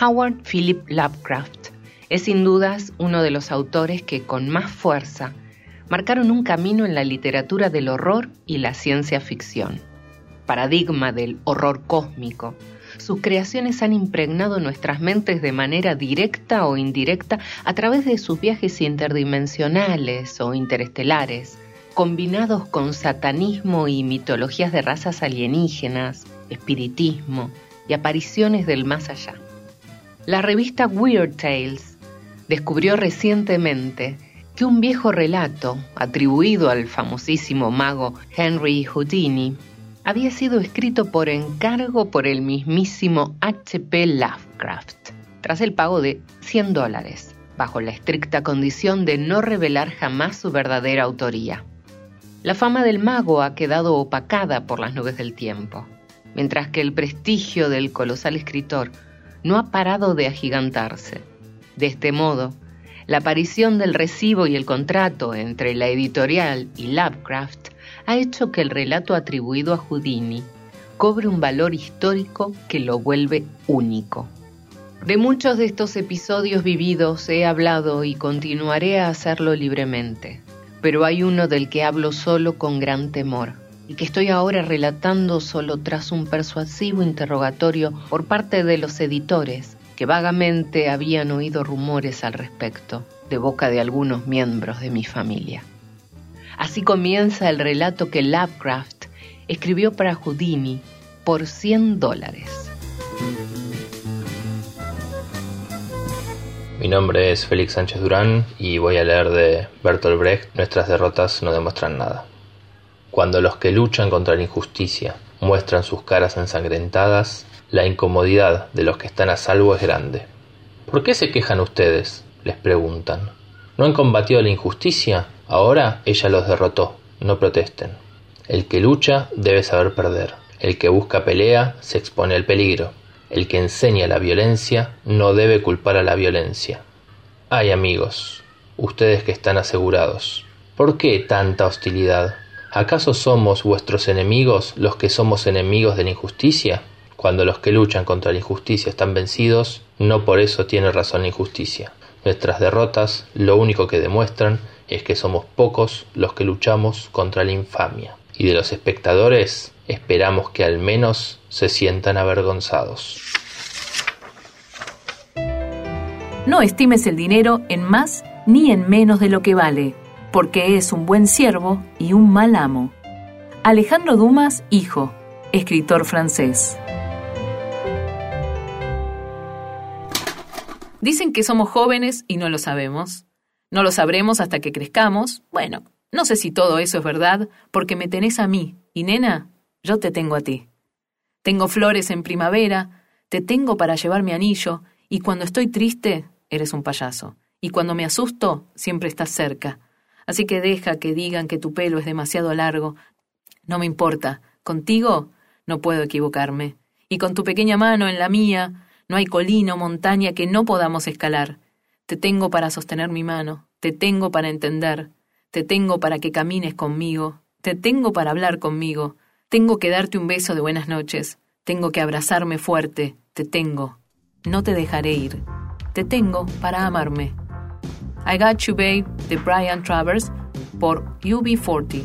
S12: Howard Philip Lovecraft es sin dudas uno de los autores que con más fuerza marcaron un camino en la literatura del horror y la ciencia ficción. Paradigma del horror cósmico, sus creaciones han impregnado nuestras mentes de manera directa o indirecta a través de sus viajes interdimensionales o interestelares, combinados con satanismo y mitologías de razas alienígenas, espiritismo y apariciones del más allá. La revista Weird Tales descubrió recientemente que un viejo relato atribuido al famosísimo mago Henry Houdini había sido escrito por encargo por el mismísimo H.P. Lovecraft, tras el pago de 100 dólares, bajo la estricta condición de no revelar jamás su verdadera autoría. La fama del mago ha quedado opacada por las nubes del tiempo, mientras que el prestigio del colosal escritor no ha parado de agigantarse. De este modo, la aparición del recibo y el contrato entre la editorial y Lovecraft ha hecho que el relato atribuido a Houdini cobre un valor histórico que lo vuelve único. De muchos de estos episodios vividos he hablado y continuaré a hacerlo libremente, pero hay uno del que hablo solo con gran temor y que estoy ahora relatando solo tras un persuasivo interrogatorio por parte de los editores que vagamente habían oído rumores al respecto de boca de algunos miembros de mi familia. Así comienza el relato que Lovecraft escribió para Houdini por 100 dólares.
S30: Mi nombre es Félix Sánchez Durán y voy a leer de Bertolt Brecht Nuestras derrotas no demuestran nada. Cuando los que luchan contra la injusticia muestran sus caras ensangrentadas, la incomodidad de los que están a salvo es grande. ¿Por qué se quejan ustedes? les preguntan. ¿No han combatido la injusticia? Ahora ella los derrotó. No protesten. El que lucha debe saber perder. El que busca pelea se expone al peligro. El que enseña la violencia no debe culpar a la violencia. Ay amigos, ustedes que están asegurados, ¿por qué tanta hostilidad? ¿Acaso somos vuestros enemigos los que somos enemigos de la injusticia? Cuando los que luchan contra la injusticia están vencidos, no por eso tiene razón la injusticia. Nuestras derrotas lo único que demuestran es que somos pocos los que luchamos contra la infamia. Y de los espectadores esperamos que al menos se sientan avergonzados.
S4: No estimes el dinero en más ni en menos de lo que vale, porque es un buen siervo y un mal amo. Alejandro Dumas, hijo, escritor francés. Dicen que somos jóvenes y no lo sabemos. No lo sabremos hasta que crezcamos. Bueno, no sé si todo eso es verdad, porque me tenés a mí, y nena, yo te tengo a ti. Tengo flores en primavera, te tengo para llevar mi anillo, y cuando estoy triste, eres un payaso. Y cuando me asusto, siempre estás cerca. Así que deja que digan que tu pelo es demasiado largo. No me importa. Contigo no puedo equivocarme. Y con tu pequeña mano en la mía, no hay colina o montaña que no podamos escalar. Te tengo para sostener mi mano, te tengo para entender, te tengo para que camines conmigo, te tengo para hablar conmigo, tengo que darte un beso de buenas noches, tengo que abrazarme fuerte, te tengo, no te dejaré ir, te tengo para amarme. I Got You Babe de Brian Travers por UB40.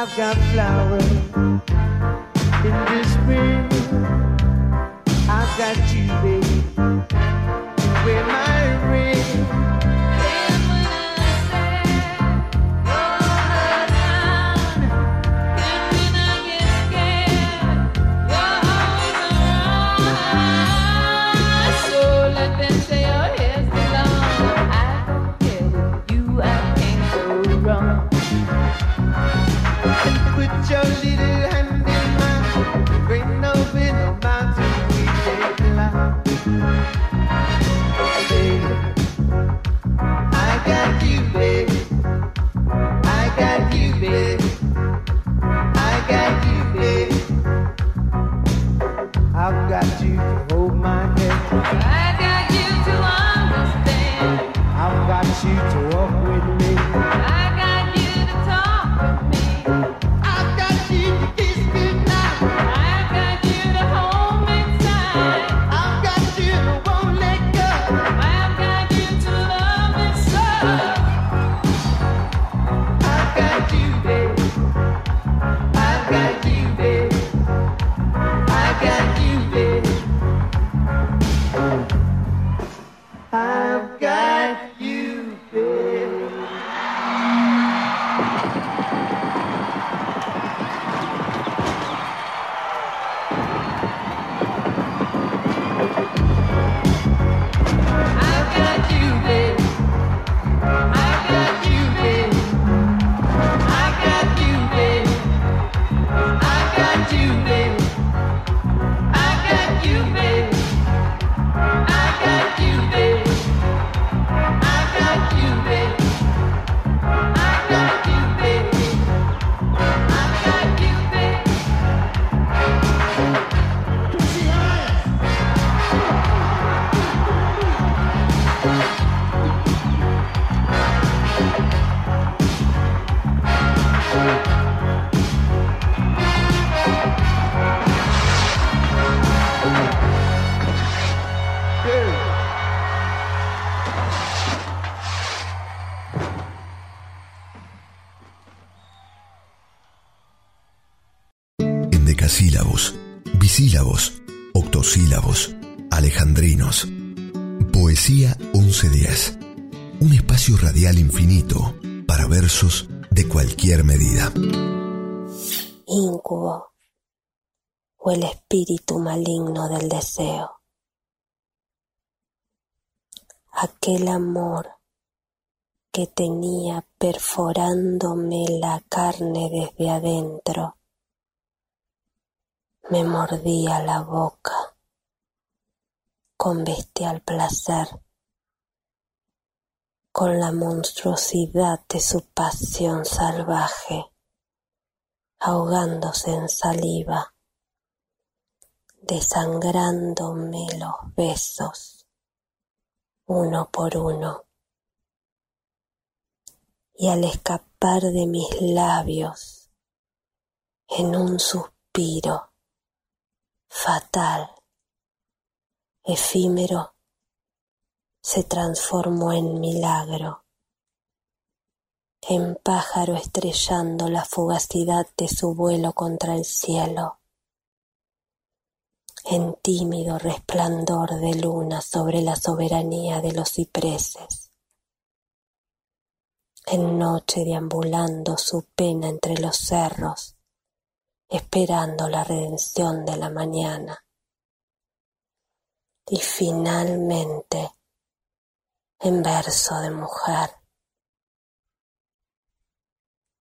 S16: I've got flowers in the spring. I've got you, baby.
S2: Radial infinito para versos de cualquier medida.
S31: Incubo o el espíritu maligno del deseo. Aquel amor que tenía perforándome la carne desde adentro. Me mordía la boca con bestial placer, con la monstruosidad de su pasión salvaje, ahogándose en saliva, desangrándome los besos, uno por uno. Y al escapar de mis labios en un suspiro fatal, efímero, se transformó en milagro, en pájaro estrellando la fugacidad de su vuelo contra el cielo, en tímido resplandor de luna sobre la soberanía de los cipreses. En noche deambulando su pena entre los cerros, esperando la redención de la mañana. Y finalmente, en verso de mujer,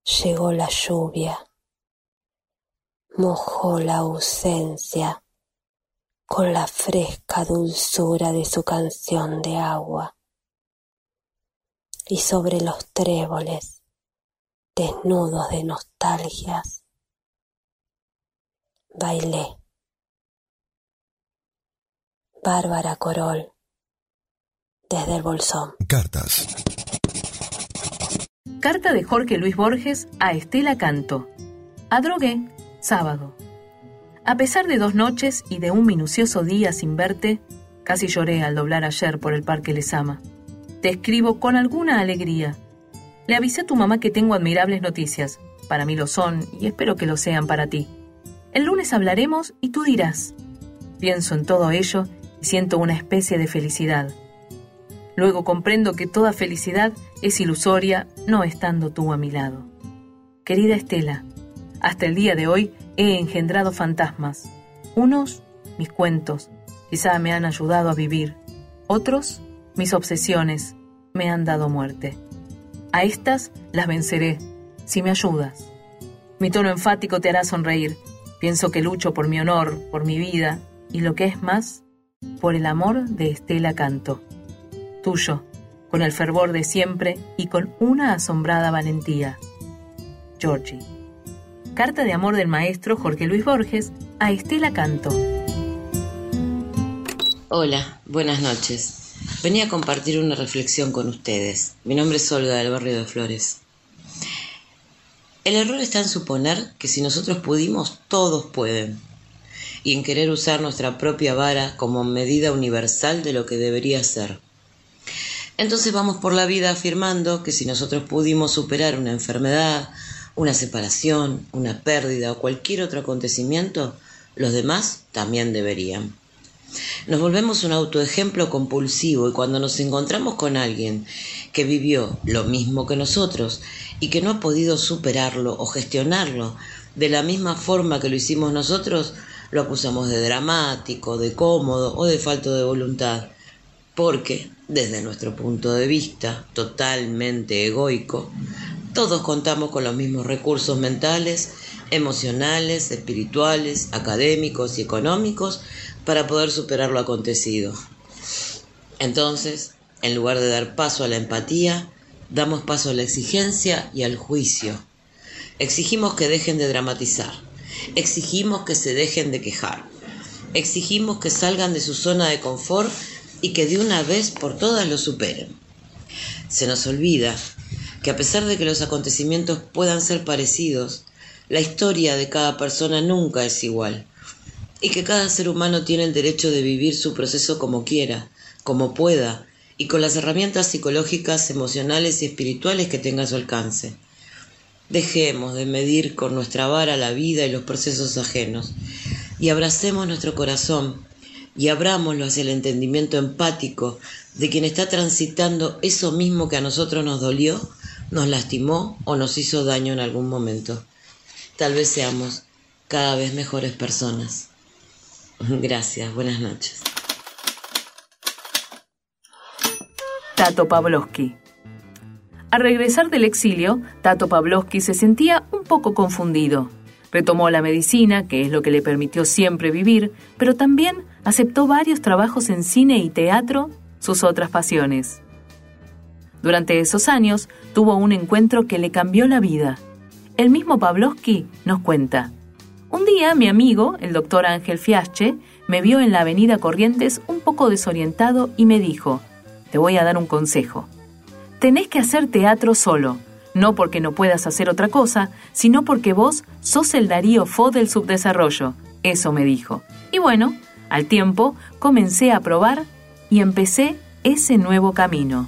S31: llegó la lluvia, mojó la ausencia con la fresca dulzura de su canción de agua. Y sobre los tréboles, desnudos de nostalgias, bailé. Bárbara Corol, desde el Bolsón.
S2: Cartas.
S4: Carta de Jorge Luis Borges a Estela Canto. Adrogué, sábado. A pesar de dos noches y de un minucioso día sin verte, casi lloré al doblar ayer por el Parque Lesama. Te escribo con alguna alegría. Le avisé a tu mamá que tengo admirables noticias. Para mí lo son y espero que lo sean para ti. El lunes hablaremos y tú dirás. Pienso en todo ello y siento una especie de felicidad. Luego comprendo que toda felicidad es ilusoria no estando tú a mi lado. Querida Estela, hasta el día de hoy he engendrado fantasmas. Unos, mis cuentos, quizá me han ayudado a vivir. Otros, mis obsesiones me han dado muerte. A estas las venceré, si me ayudas. Mi tono enfático te hará sonreír. Pienso que lucho por mi honor, por mi vida y lo que es más, por el amor de Estela Canto. Tuyo, con el fervor de siempre y con una asombrada valentía. Georgie. Carta de amor del maestro Jorge Luis Borges a Estela Canto.
S32: Hola, buenas noches. Venía a compartir una reflexión con ustedes. Mi nombre es Olga del barrio de Flores. El error está en suponer que si nosotros pudimos, todos pueden, y en querer usar nuestra propia vara como medida universal de lo que debería ser. Entonces vamos por la vida afirmando que si nosotros pudimos superar una enfermedad, una separación, una pérdida o cualquier otro acontecimiento, los demás también deberían. Nos volvemos un autoejemplo compulsivo y cuando nos encontramos con alguien que vivió lo mismo que nosotros y que no ha podido superarlo o gestionarlo de la misma forma que lo hicimos nosotros, lo acusamos de dramático, de cómodo o de falta de voluntad. Porque, desde nuestro punto de vista totalmente egoico, todos contamos con los mismos recursos mentales, emocionales, espirituales, académicos y económicos para poder superar lo acontecido. Entonces, en lugar de dar paso a la empatía, damos paso a la exigencia y al juicio. Exigimos que dejen de dramatizar, exigimos que se dejen de quejar, exigimos que salgan de su zona de confort y que de una vez por todas lo superen. Se nos olvida que a pesar de que los acontecimientos puedan ser parecidos, la historia de cada persona nunca es igual y que cada ser humano tiene el derecho de vivir su proceso como quiera, como pueda, y con las herramientas psicológicas, emocionales y espirituales que tenga a su alcance. Dejemos de medir con nuestra vara la vida y los procesos ajenos. y abracemos nuestro corazón y abrámoslo hacia el entendimiento empático de quien está transitando eso mismo que a nosotros nos dolió, nos lastimó o nos hizo daño en algún momento. Tal vez seamos cada vez mejores personas. [LAUGHS] Gracias, buenas noches.
S4: Tato Pavlovsky. Al regresar del exilio, Tato Pavlovsky se sentía un poco confundido. Retomó la medicina, que es lo que le permitió siempre vivir, pero también aceptó varios trabajos en cine y teatro, sus otras pasiones. Durante esos años tuvo un encuentro que le cambió la vida. El mismo Pavlovsky nos cuenta. Un día mi amigo, el doctor Ángel Fiasche, me vio en la avenida Corrientes un poco desorientado y me dijo, te voy a dar un consejo. Tenés que hacer teatro solo, no porque no puedas hacer otra cosa, sino porque vos sos el Darío Fo del subdesarrollo. Eso me dijo. Y bueno, al tiempo comencé a probar y empecé ese nuevo camino.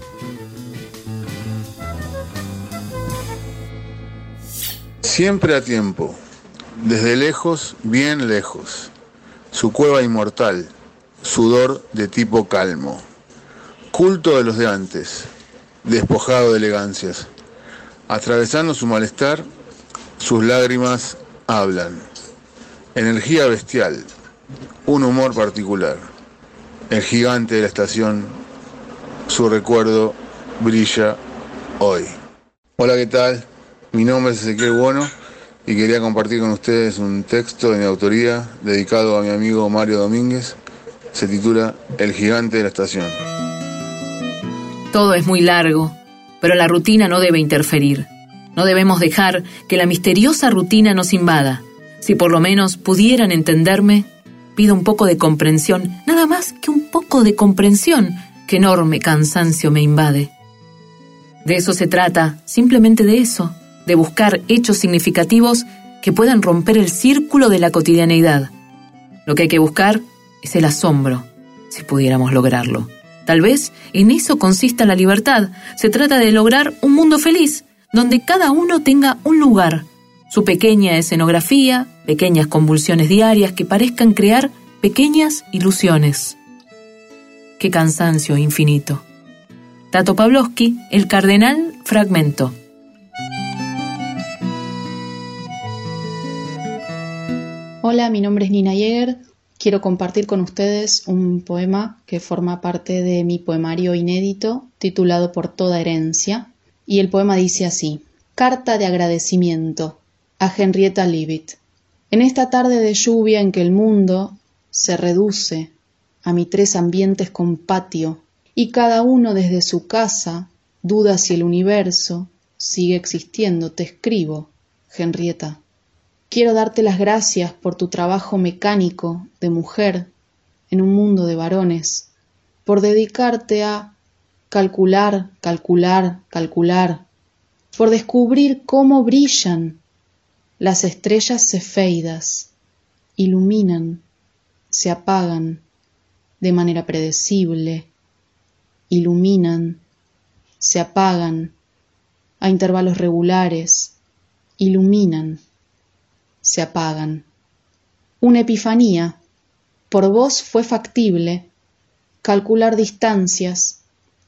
S33: Siempre a tiempo, desde lejos, bien lejos, su cueva inmortal, sudor de tipo calmo, culto de los de antes, despojado de elegancias, atravesando su malestar, sus lágrimas hablan, energía bestial, un humor particular, el gigante de la estación, su recuerdo brilla hoy. Hola, ¿qué tal? Mi nombre es Ezequiel Bono y quería compartir con ustedes un texto de mi autoría dedicado a mi amigo Mario Domínguez. Se titula El gigante de la estación.
S4: Todo es muy largo, pero la rutina no debe interferir. No debemos dejar que la misteriosa rutina nos invada. Si por lo menos pudieran entenderme, pido un poco de comprensión, nada más que un poco de comprensión, que enorme cansancio me invade. De eso se trata, simplemente de eso de buscar hechos significativos que puedan romper el círculo de la cotidianeidad. Lo que hay que buscar es el asombro, si pudiéramos lograrlo. Tal vez en eso consista la libertad. Se trata de lograr un mundo feliz, donde cada uno tenga un lugar, su pequeña escenografía, pequeñas convulsiones diarias que parezcan crear pequeñas ilusiones. Qué cansancio infinito. Tato Pavlovsky, El Cardenal, fragmento.
S34: Hola, mi nombre es Nina Jäger. Quiero compartir con ustedes un poema que forma parte de mi poemario inédito titulado Por toda herencia. Y el poema dice así: Carta de agradecimiento a Henrietta Leavitt. En esta tarde de lluvia en que el mundo se reduce a mi tres ambientes con patio y cada uno desde su casa duda si el universo sigue existiendo, te escribo, Henrietta. Quiero darte las gracias por tu trabajo mecánico de mujer en un mundo de varones, por dedicarte a calcular, calcular, calcular, por descubrir cómo brillan las estrellas cefeidas, iluminan, se apagan de manera predecible, iluminan, se apagan a intervalos regulares, iluminan se apagan. Una epifanía. Por vos fue factible calcular distancias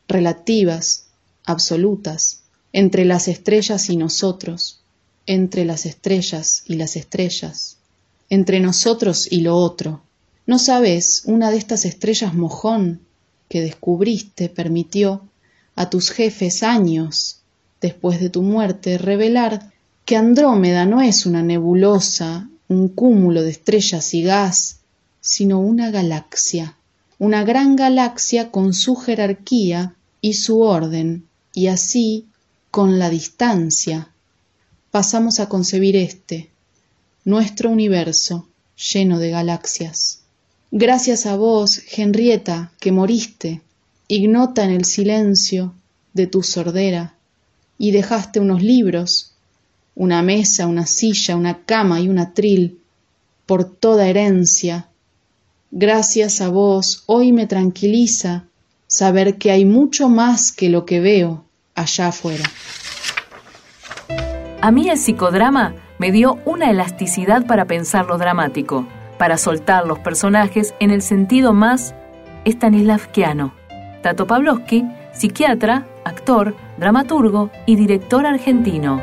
S34: relativas, absolutas, entre las estrellas y nosotros, entre las estrellas y las estrellas, entre nosotros y lo otro. ¿No sabes una de estas estrellas mojón que descubriste permitió a tus jefes años después de tu muerte revelar que Andrómeda no es una nebulosa, un cúmulo de estrellas y gas, sino una galaxia, una gran galaxia con su jerarquía y su orden, y así, con la distancia, pasamos a concebir este, nuestro universo, lleno de galaxias. Gracias a vos, Henrietta, que moriste, ignota en el silencio de tu sordera, y dejaste unos libros una mesa, una silla, una cama y un atril, por toda herencia. Gracias a vos, hoy me tranquiliza saber que hay mucho más que lo que veo allá afuera.
S4: A mí el psicodrama me dio una elasticidad para pensar lo dramático, para soltar los personajes en el sentido más stanislavskiano. Tato Pavlovsky, psiquiatra, actor, dramaturgo y director argentino.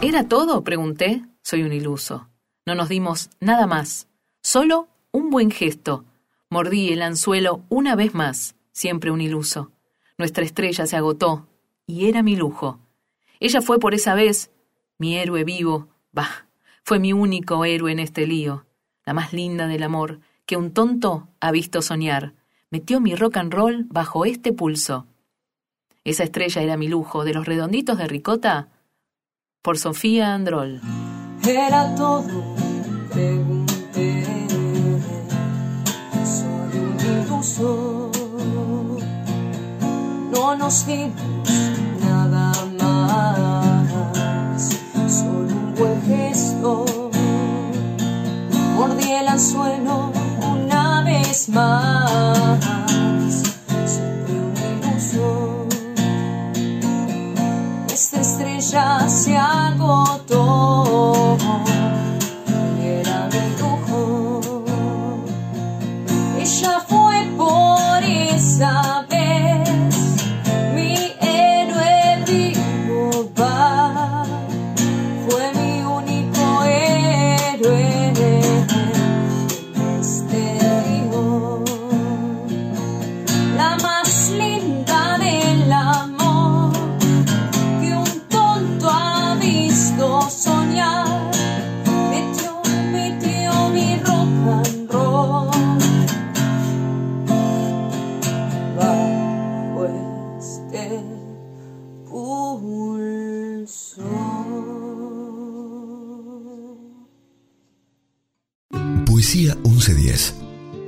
S4: ¿Era todo? pregunté. Soy un iluso. No nos dimos nada más. Solo un buen gesto. Mordí el anzuelo una vez más, siempre un iluso. Nuestra estrella se agotó, y era mi lujo. Ella fue por esa vez mi héroe vivo, bah, fue mi único héroe en este lío, la más linda del amor, que un tonto ha visto soñar. Metió mi rock and roll bajo este pulso. Esa estrella era mi lujo, de los redonditos de ricota, por Sofía Androl.
S35: Era todo, soy un no nos dimos más, solo un buen gesto, mordí el anzuelo una vez más, siempre un iluso, esta estrella se agotó.
S2: 1110.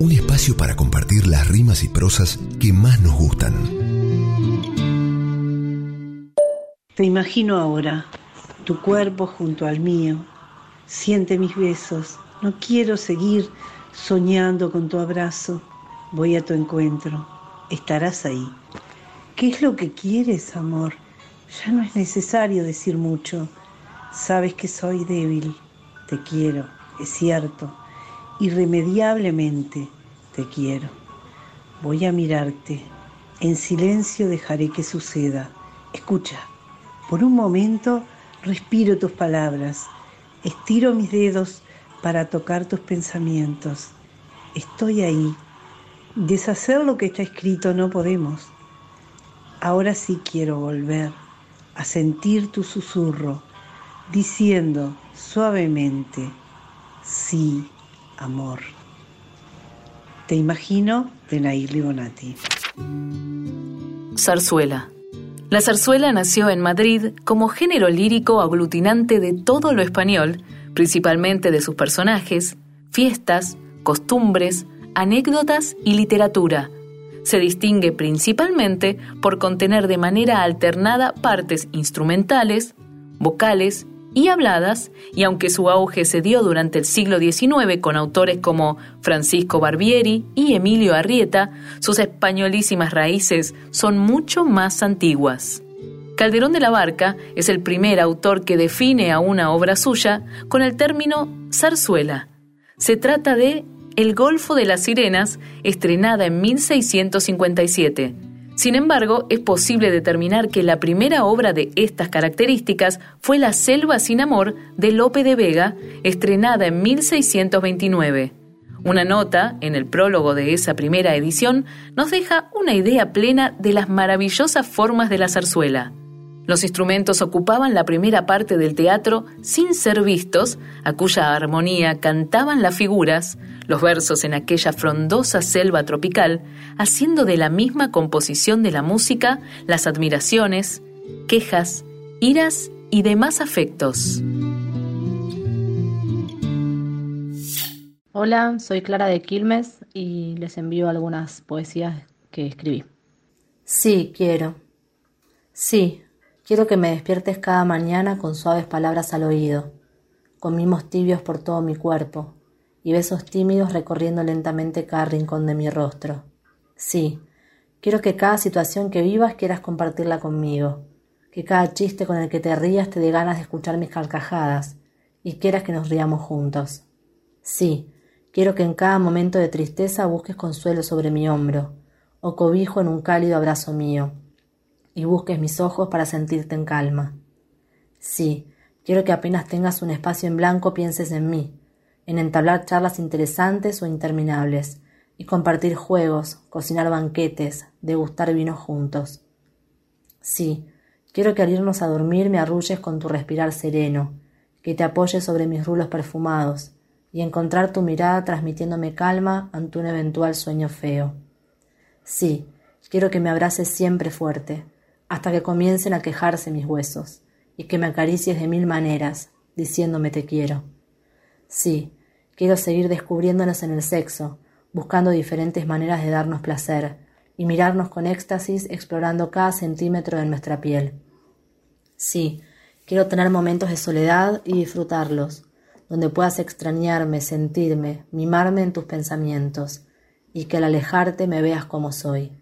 S2: Un espacio para compartir las rimas y prosas que más nos gustan.
S36: Te imagino ahora, tu cuerpo junto al mío. Siente mis besos. No quiero seguir soñando con tu abrazo. Voy a tu encuentro. Estarás ahí. ¿Qué es lo que quieres, amor? Ya no es necesario decir mucho. Sabes que soy débil. Te quiero, es cierto. Irremediablemente te quiero. Voy a mirarte. En silencio dejaré que suceda. Escucha. Por un momento respiro tus palabras. Estiro mis dedos para tocar tus pensamientos. Estoy ahí. Deshacer lo que está escrito no podemos. Ahora sí quiero volver a sentir tu susurro, diciendo suavemente, sí, amor. Te imagino de Nair Libonati.
S4: Zarzuela. La zarzuela nació en Madrid como género lírico aglutinante de todo lo español, principalmente de sus personajes, fiestas, costumbres, anécdotas y literatura. Se distingue principalmente por contener de manera alternada partes instrumentales, vocales y habladas, y aunque su auge se dio durante el siglo XIX con autores como Francisco Barbieri y Emilio Arrieta, sus españolísimas raíces son mucho más antiguas. Calderón de la Barca es el primer autor que define a una obra suya con el término zarzuela. Se trata de El Golfo de las Sirenas, estrenada en 1657. Sin embargo, es posible determinar que la primera obra de estas características fue La Selva sin Amor de Lope de Vega, estrenada en 1629. Una nota, en el prólogo de esa primera edición, nos deja una idea plena de las maravillosas formas de la zarzuela. Los instrumentos ocupaban la primera parte del teatro sin ser vistos, a cuya armonía cantaban las figuras, los versos en aquella frondosa selva tropical, haciendo de la misma composición de la música las admiraciones, quejas, iras y demás afectos.
S37: Hola, soy Clara de Quilmes y les envío algunas poesías que escribí.
S38: Sí, quiero. Sí, quiero que me despiertes cada mañana con suaves palabras al oído, con mimos tibios por todo mi cuerpo y besos tímidos recorriendo lentamente cada rincón de mi rostro. Sí, quiero que cada situación que vivas quieras compartirla conmigo, que cada chiste con el que te rías te dé ganas de escuchar mis carcajadas y quieras que nos riamos juntos. Sí, quiero que en cada momento de tristeza busques consuelo sobre mi hombro, o cobijo en un cálido abrazo mío, y busques mis ojos para sentirte en calma. Sí, quiero que apenas tengas un espacio en blanco pienses en mí, en entablar charlas interesantes o interminables, y compartir juegos, cocinar banquetes, degustar vinos juntos. Sí, quiero que al irnos a dormir me arrulles con tu respirar sereno, que te apoyes sobre mis rulos perfumados, y encontrar tu mirada transmitiéndome calma ante un eventual sueño feo. Sí, quiero que me abraces siempre fuerte, hasta que comiencen a quejarse mis huesos, y que me acaricies de mil maneras, diciéndome te quiero. Sí, quiero seguir descubriéndonos en el sexo, buscando diferentes maneras de darnos placer, y mirarnos con éxtasis explorando cada centímetro de nuestra piel. Sí, quiero tener momentos de soledad y disfrutarlos, donde puedas extrañarme, sentirme, mimarme en tus pensamientos, y que al alejarte me veas como soy.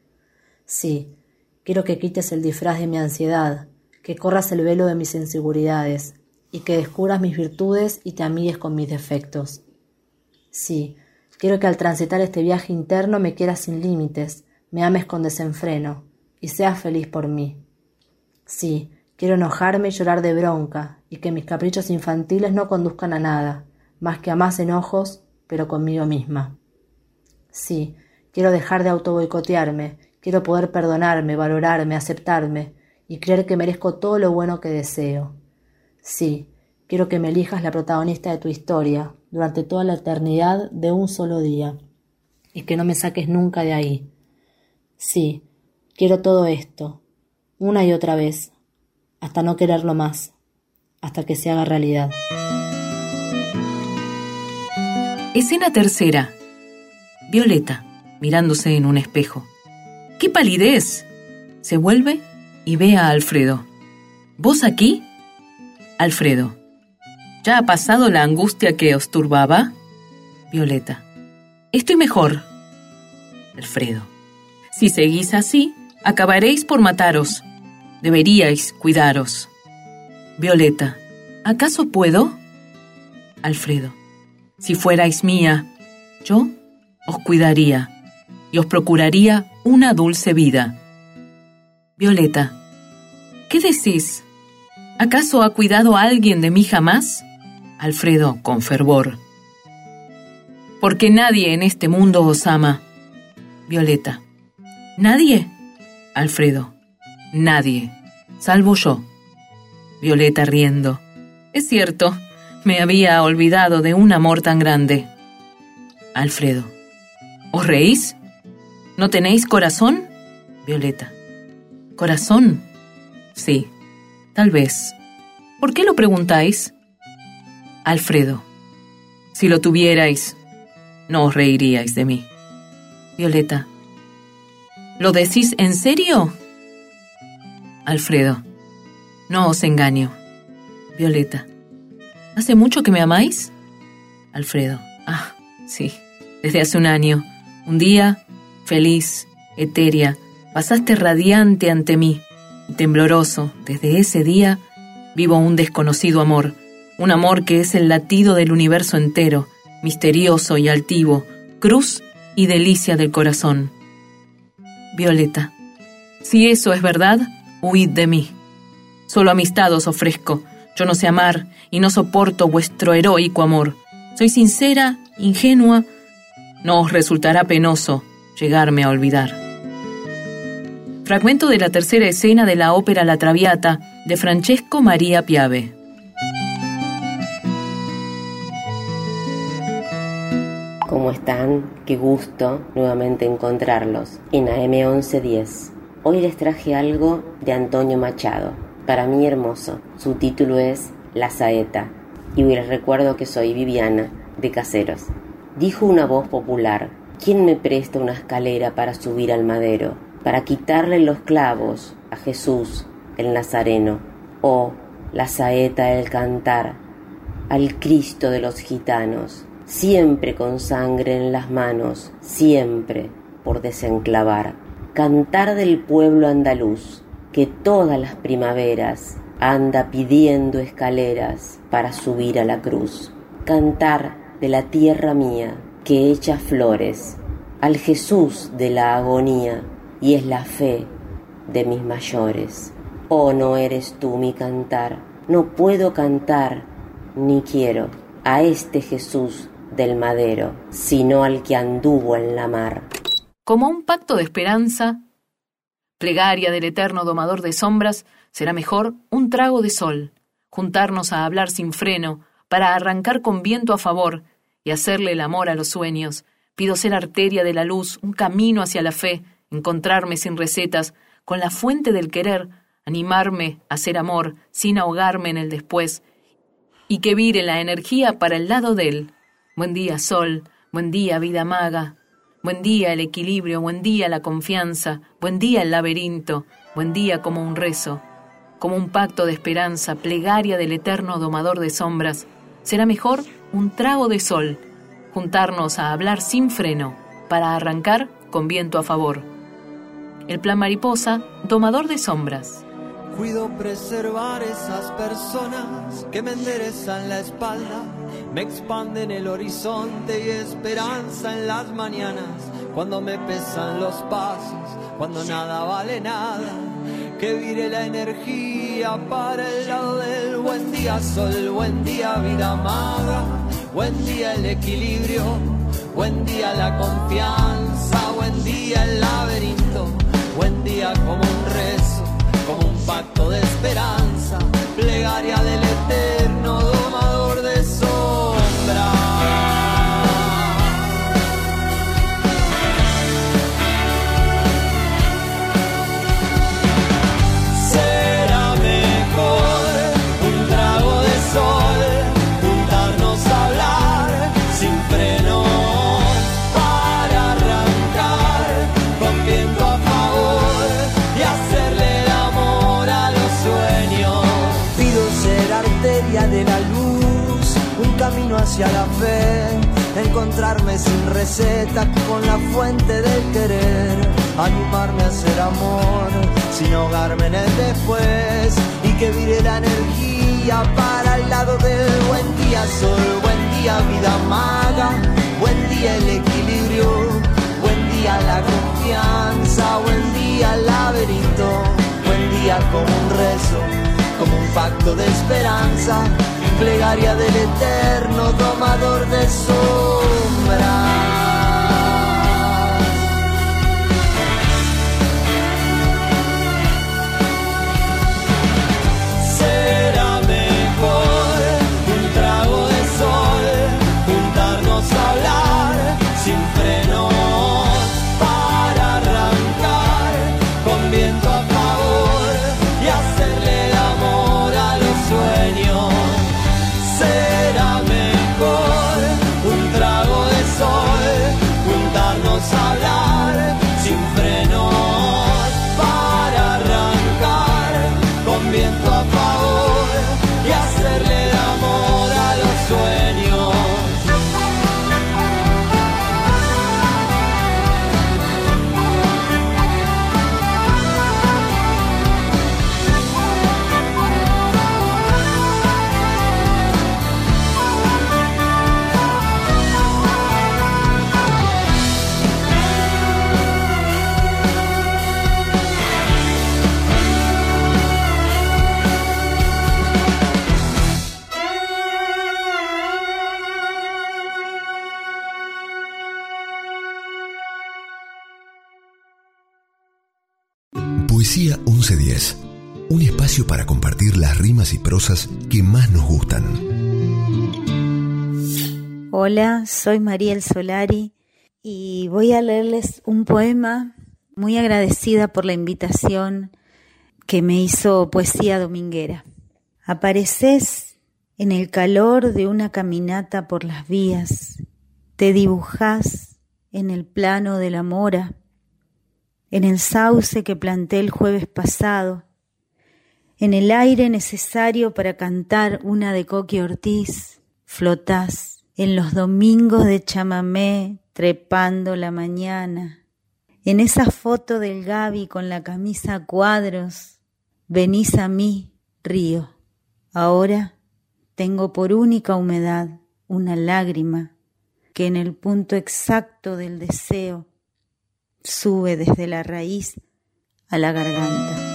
S38: Sí, quiero que quites el disfraz de mi ansiedad, que corras el velo de mis inseguridades, y que descubras mis virtudes y te amigues con mis defectos. Sí, quiero que al transitar este viaje interno me quieras sin límites, me ames con desenfreno, y seas feliz por mí. Sí, quiero enojarme y llorar de bronca, y que mis caprichos infantiles no conduzcan a nada, más que a más enojos, pero conmigo misma. Sí, quiero dejar de autoboicotearme, quiero poder perdonarme, valorarme, aceptarme, y creer que merezco todo lo bueno que deseo. Sí, quiero que me elijas la protagonista de tu historia durante toda la eternidad de un solo día, y que no me saques nunca de ahí. Sí, quiero todo esto, una y otra vez, hasta no quererlo más, hasta que se haga realidad.
S4: Escena tercera. Violeta, mirándose en un espejo. ¡Qué palidez! Se vuelve y ve a Alfredo. ¿Vos aquí? Alfredo. ¿Ya ha pasado la angustia que os turbaba? Violeta. Estoy mejor. Alfredo. Si seguís así, acabaréis por mataros. Deberíais cuidaros. Violeta. ¿Acaso puedo? Alfredo. Si fuerais mía, yo os cuidaría y os procuraría una dulce vida. Violeta. ¿Qué decís? ¿Acaso ha cuidado alguien de mí jamás? Alfredo, con fervor. Porque nadie en este mundo os ama. Violeta. ¿Nadie? Alfredo. Nadie. Salvo yo. Violeta riendo. Es cierto, me había olvidado de un amor tan grande. Alfredo. ¿Os reís? ¿No tenéis corazón? Violeta. ¿Corazón? Sí, tal vez. ¿Por qué lo preguntáis? Alfredo. Si lo tuvierais, no os reiríais de mí. Violeta. ¿Lo decís en serio? Alfredo. No os engaño. Violeta. ¿Hace mucho que me amáis? Alfredo. Ah, sí. Desde hace un año. Un día, feliz, etérea, pasaste radiante ante mí, y tembloroso, desde ese día, vivo un desconocido amor, un amor que es el latido del universo entero, misterioso y altivo, cruz y delicia del corazón. Violeta, si eso es verdad, huid de mí. Solo amistad os ofrezco, yo no sé amar y no soporto vuestro heroico amor. Soy sincera, ingenua, no os resultará penoso llegarme a olvidar. Fragmento de la tercera escena de la ópera La Traviata de Francesco María Piave.
S39: ¿Cómo están? Qué gusto nuevamente encontrarlos en AM1110. Hoy les traje algo de Antonio Machado, para mí hermoso. Su título es La Saeta y les recuerdo que soy Viviana de Caseros. Dijo una voz popular, ¿quién me presta una escalera para subir al madero? Para quitarle los clavos a Jesús el Nazareno. Oh, la saeta del cantar al Cristo de los gitanos, siempre con sangre en las manos, siempre por desenclavar. Cantar del pueblo andaluz, que todas las primaveras anda pidiendo escaleras para subir a la cruz. Cantar de la tierra mía, que echa flores, al Jesús de la agonía, y es la fe de mis mayores. Oh, no eres tú mi cantar, no puedo cantar, ni quiero a este Jesús del madero, sino al que anduvo en la mar.
S4: Como un pacto de esperanza, plegaria del eterno domador de sombras, será mejor un trago de sol, juntarnos a hablar sin freno, para arrancar con viento a favor y hacerle el amor a los sueños. Pido ser arteria de la luz, un camino hacia la fe, encontrarme sin recetas, con la fuente del querer, animarme a ser amor, sin ahogarme en el después, y que vire la energía para el lado de él. Buen día, sol, buen día, vida maga, buen día el equilibrio, buen día la confianza, buen día el laberinto, buen día como un rezo, como un pacto de esperanza, plegaria del eterno domador de sombras. Será mejor un trago de sol, juntarnos a hablar sin freno, para arrancar con viento a favor. El plan mariposa, domador de sombras.
S16: Cuido preservar esas personas que me enderezan la espalda, me expanden el horizonte y esperanza en las mañanas, cuando me pesan los pasos, cuando nada vale nada, que vire la energía para el lado del buen día, sol, buen día, vida amada, buen día el equilibrio, buen día la confianza, buen día el laberinto, buen día como un rezo pacto de esperanza, plegaria del eterno hacia la fe, encontrarme sin receta con la fuente del querer, animarme a hacer amor sin ahogarme en el después y que vire la energía para el lado del buen día, sol, buen día, vida maga, buen día el equilibrio, buen día la confianza, buen día el laberinto, buen día como un rezo, como un pacto de esperanza, plegaria del eterno domador de sombras.
S40: Hola, soy Mariel Solari y voy a leerles un poema muy agradecida por la invitación que me hizo Poesía Dominguera. Apareces en el calor de una caminata por las vías, te dibujás en el plano de la mora, en el sauce que planté el jueves pasado, en el aire necesario para cantar una de Coqui Ortiz, flotás en los domingos de chamamé trepando la mañana, en esa foto del Gaby con la camisa a cuadros, venís a mí, río. Ahora tengo por única humedad una lágrima que en el punto exacto del deseo sube desde la raíz a la garganta.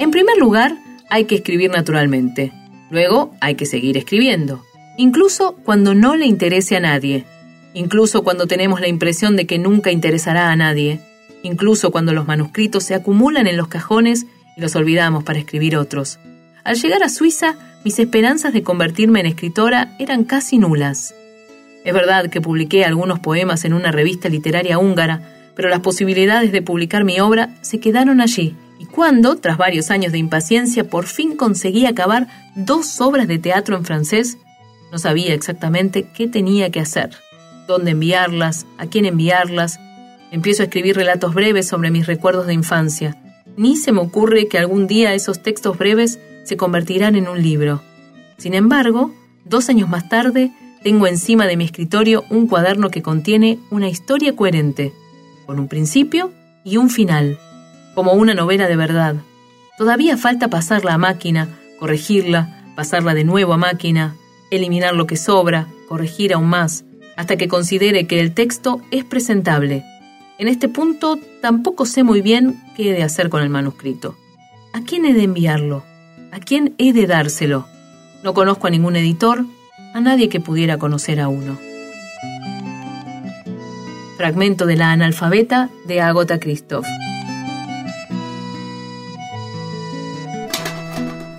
S4: En primer lugar, hay que escribir naturalmente. Luego, hay que seguir escribiendo, incluso cuando no le interese a nadie, incluso cuando tenemos la impresión de que nunca interesará a nadie, incluso cuando los manuscritos se acumulan en los cajones y los olvidamos para escribir otros. Al llegar a Suiza, mis esperanzas de convertirme en escritora eran casi nulas. Es verdad que publiqué algunos poemas en una revista literaria húngara, pero las posibilidades de publicar mi obra se quedaron allí. Y cuando, tras varios años de impaciencia, por fin conseguí acabar dos obras de teatro en francés, no sabía exactamente qué tenía que hacer, dónde enviarlas, a quién enviarlas. Empiezo a escribir relatos breves sobre mis recuerdos de infancia. Ni se me ocurre que algún día esos textos breves se convertirán en un libro. Sin embargo, dos años más tarde, tengo encima de mi escritorio un cuaderno que contiene una historia coherente, con un principio y un final, como una novela de verdad. Todavía falta pasarla a máquina, corregirla, pasarla de nuevo a máquina, eliminar lo que sobra, corregir aún más, hasta que considere que el texto es presentable. En este punto tampoco sé muy bien qué he de hacer con el manuscrito. ¿A quién he de enviarlo? ¿A quién he de dárselo? No conozco a ningún editor, a nadie que pudiera conocer a uno. Fragmento de la analfabeta de Agota Christoph.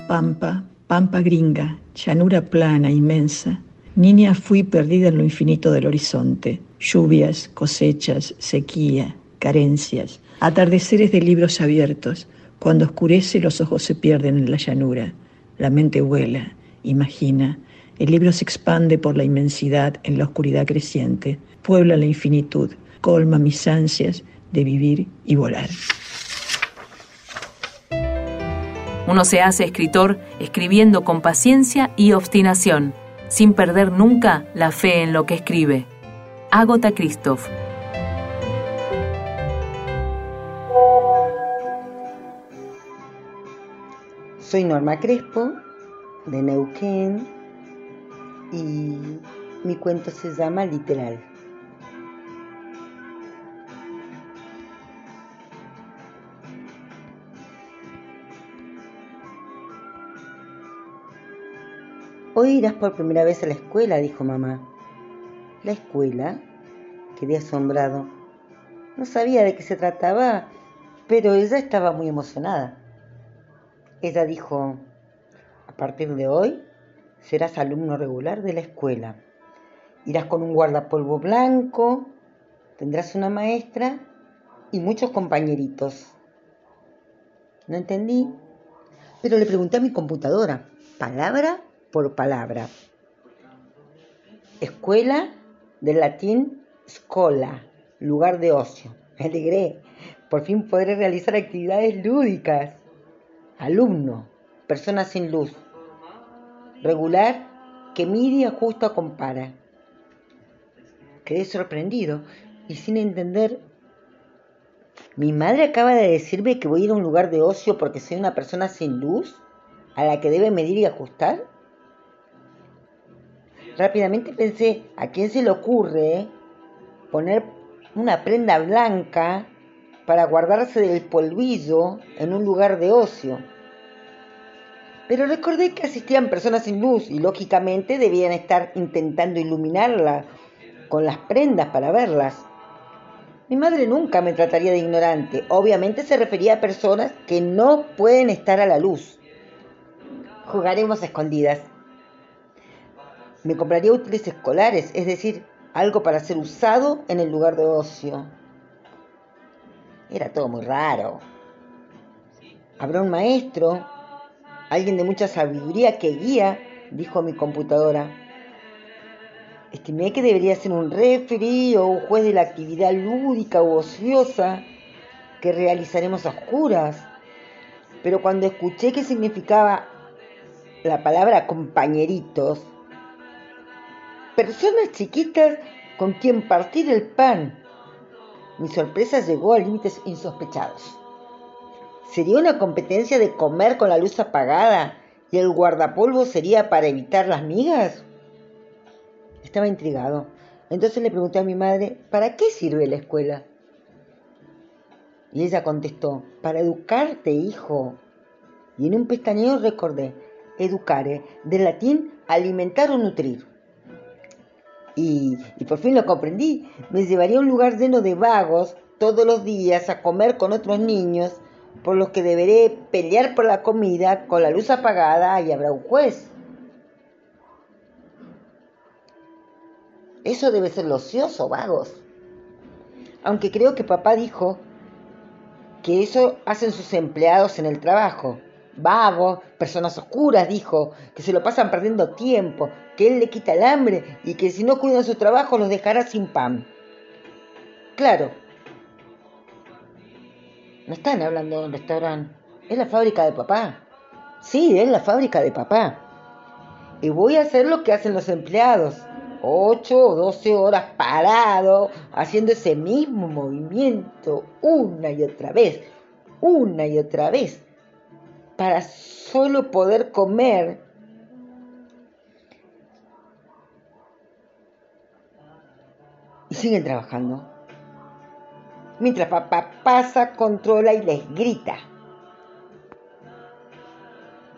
S41: Pampa, pampa gringa, llanura plana, inmensa. Niña fui perdida en lo infinito del horizonte. Lluvias, cosechas, sequía, carencias, atardeceres de libros abiertos. Cuando oscurece los ojos se pierden en la llanura. La mente vuela, imagina. El libro se expande por la inmensidad en la oscuridad creciente. Puebla la infinitud, colma mis ansias de vivir y volar.
S4: Uno se hace escritor escribiendo con paciencia y obstinación, sin perder nunca la fe en lo que escribe. Agota Christoph.
S42: Soy Norma Crespo, de Neuquén, y mi cuento se llama Literal. Hoy irás por primera vez a la escuela, dijo mamá. ¿La escuela? Quedé asombrado. No sabía de qué se trataba, pero ella estaba muy emocionada. Ella dijo, a partir de hoy serás alumno regular de la escuela. Irás con un guardapolvo blanco, tendrás una maestra y muchos compañeritos. No entendí, pero le pregunté a mi computadora, palabra por palabra. Escuela del latín scola, lugar de ocio. Me alegré. Por fin podré realizar actividades lúdicas. Alumno, persona sin luz. Regular, que mide ajusta compara. Quedé sorprendido y sin entender. Mi madre acaba de decirme que voy a ir a un lugar de ocio porque soy una persona sin luz a la que debe medir y ajustar. Rápidamente pensé, ¿a quién se le ocurre poner una prenda blanca para guardarse del polvillo en un lugar de ocio? Pero recordé que asistían personas sin luz y lógicamente debían estar intentando iluminarla con las prendas para verlas. Mi madre nunca me trataría de ignorante. Obviamente se refería a personas que no pueden estar a la luz. Jugaremos a escondidas. Me compraría útiles escolares, es decir, algo para ser usado en el lugar de ocio. Era todo muy raro. Habrá un maestro, alguien de mucha sabiduría que guía, dijo mi computadora. Estimé que debería ser un referee o un juez de la actividad lúdica u ociosa que realizaremos a oscuras. Pero cuando escuché que significaba la palabra compañeritos, personas chiquitas con quien partir el pan, mi sorpresa llegó a límites insospechados. ¿Sería una competencia de comer con la luz apagada y el guardapolvo sería para evitar las migas? Estaba intrigado. Entonces le pregunté a mi madre, ¿para qué sirve la escuela? Y ella contestó, para educarte, hijo. Y en un pestañeo recordé, educare, del latín alimentar o nutrir. Y, y por fin lo comprendí. Me llevaría a un lugar lleno de vagos todos los días a comer con otros niños, por los que deberé pelear por la comida con la luz apagada y habrá un juez. Eso debe ser lo ocioso, vagos. Aunque creo que papá dijo que eso hacen sus empleados en el trabajo. Vagos, personas oscuras, dijo, que se lo pasan perdiendo tiempo, que él le quita el hambre y que si no cuidan su trabajo los dejará sin pan. Claro, no están hablando de un restaurante, es la fábrica de papá. Sí, es la fábrica de papá. Y voy a hacer lo que hacen los empleados. Ocho o doce horas parado, haciendo ese mismo movimiento una y otra vez, una y otra vez, para solo poder comer. Y siguen trabajando. Mientras papá pasa, controla y les grita.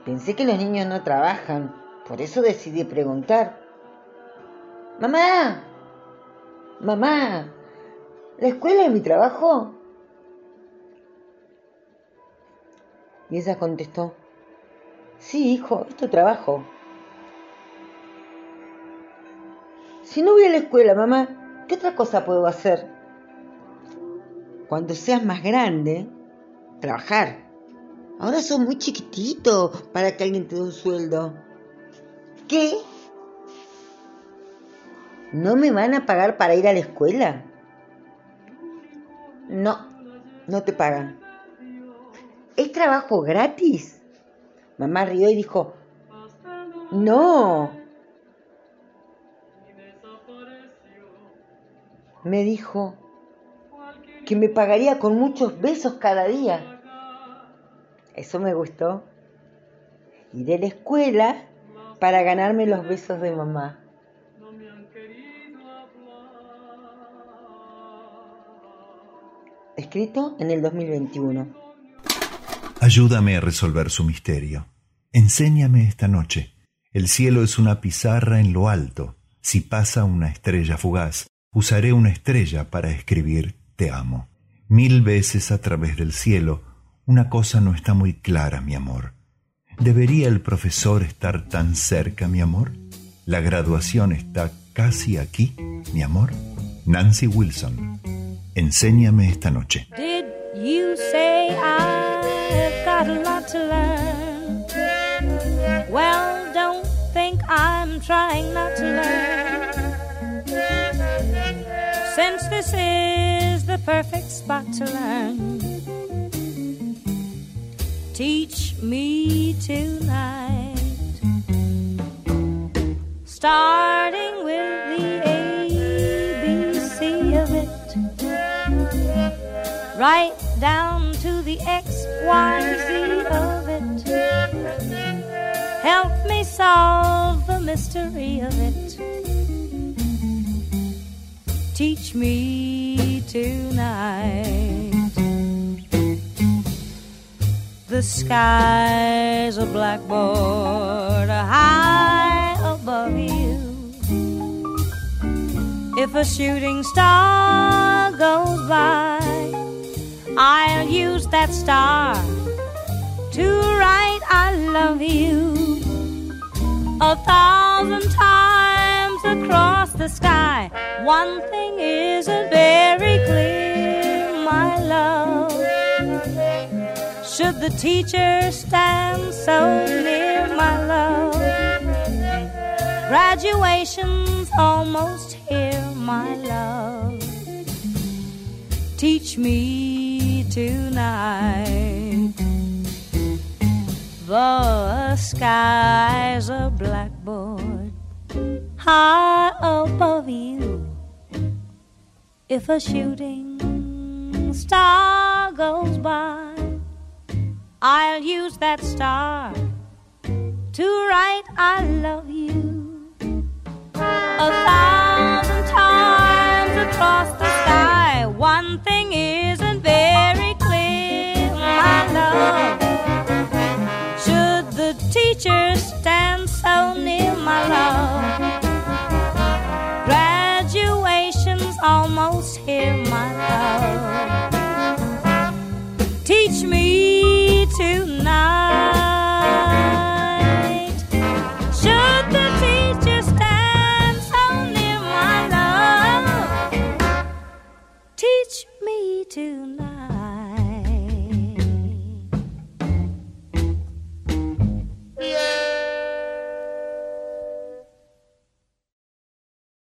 S42: Pensé que los niños no trabajan, por eso decidí preguntar. Mamá, mamá, ¿la escuela es mi trabajo? Y ella contestó, sí, hijo, es tu trabajo. Si no voy a la escuela, mamá, ¿qué otra cosa puedo hacer? Cuando seas más grande, trabajar. Ahora sos muy chiquitito para que alguien te dé un sueldo. ¿Qué? ¿No me van a pagar para ir a la escuela? No, no te pagan. ¿Es trabajo gratis? Mamá rió y dijo, no. Me dijo que me pagaría con muchos besos cada día. Eso me gustó. Iré a la escuela para ganarme los besos de mamá. Escrito en el 2021.
S43: Ayúdame a resolver su misterio. Enséñame esta noche. El cielo es una pizarra en lo alto. Si pasa una estrella fugaz, usaré una estrella para escribir te amo. Mil veces a través del cielo, una cosa no está muy clara, mi amor. ¿Debería el profesor estar tan cerca, mi amor? ¿La graduación está casi aquí, mi amor? Nancy Wilson. Enséñame esta noche.
S27: Did you say I've got a lot to learn? Well, don't think I'm trying not to learn. This is the perfect spot to learn, teach me tonight. Starting with the ABC of it right down to the XYZ of it. Help me solve the mystery of it. Teach me tonight. The sky's a blackboard high above you. If a shooting star goes by, I'll use that star to write I love you a thousand times across the sky. One thing isn't very clear, my love. Should the teacher stand so near, my love? Graduation's almost here, my love. Teach me tonight. The sky's a blackboard high above you. If a shooting star goes by, I'll use that star to write I love you. a thousand times across the sky. One thing isn't very clear, my love. Should the teacher stand so near, my love? Teach me tonight. Should the teacher stand so near, my love? Teach me tonight.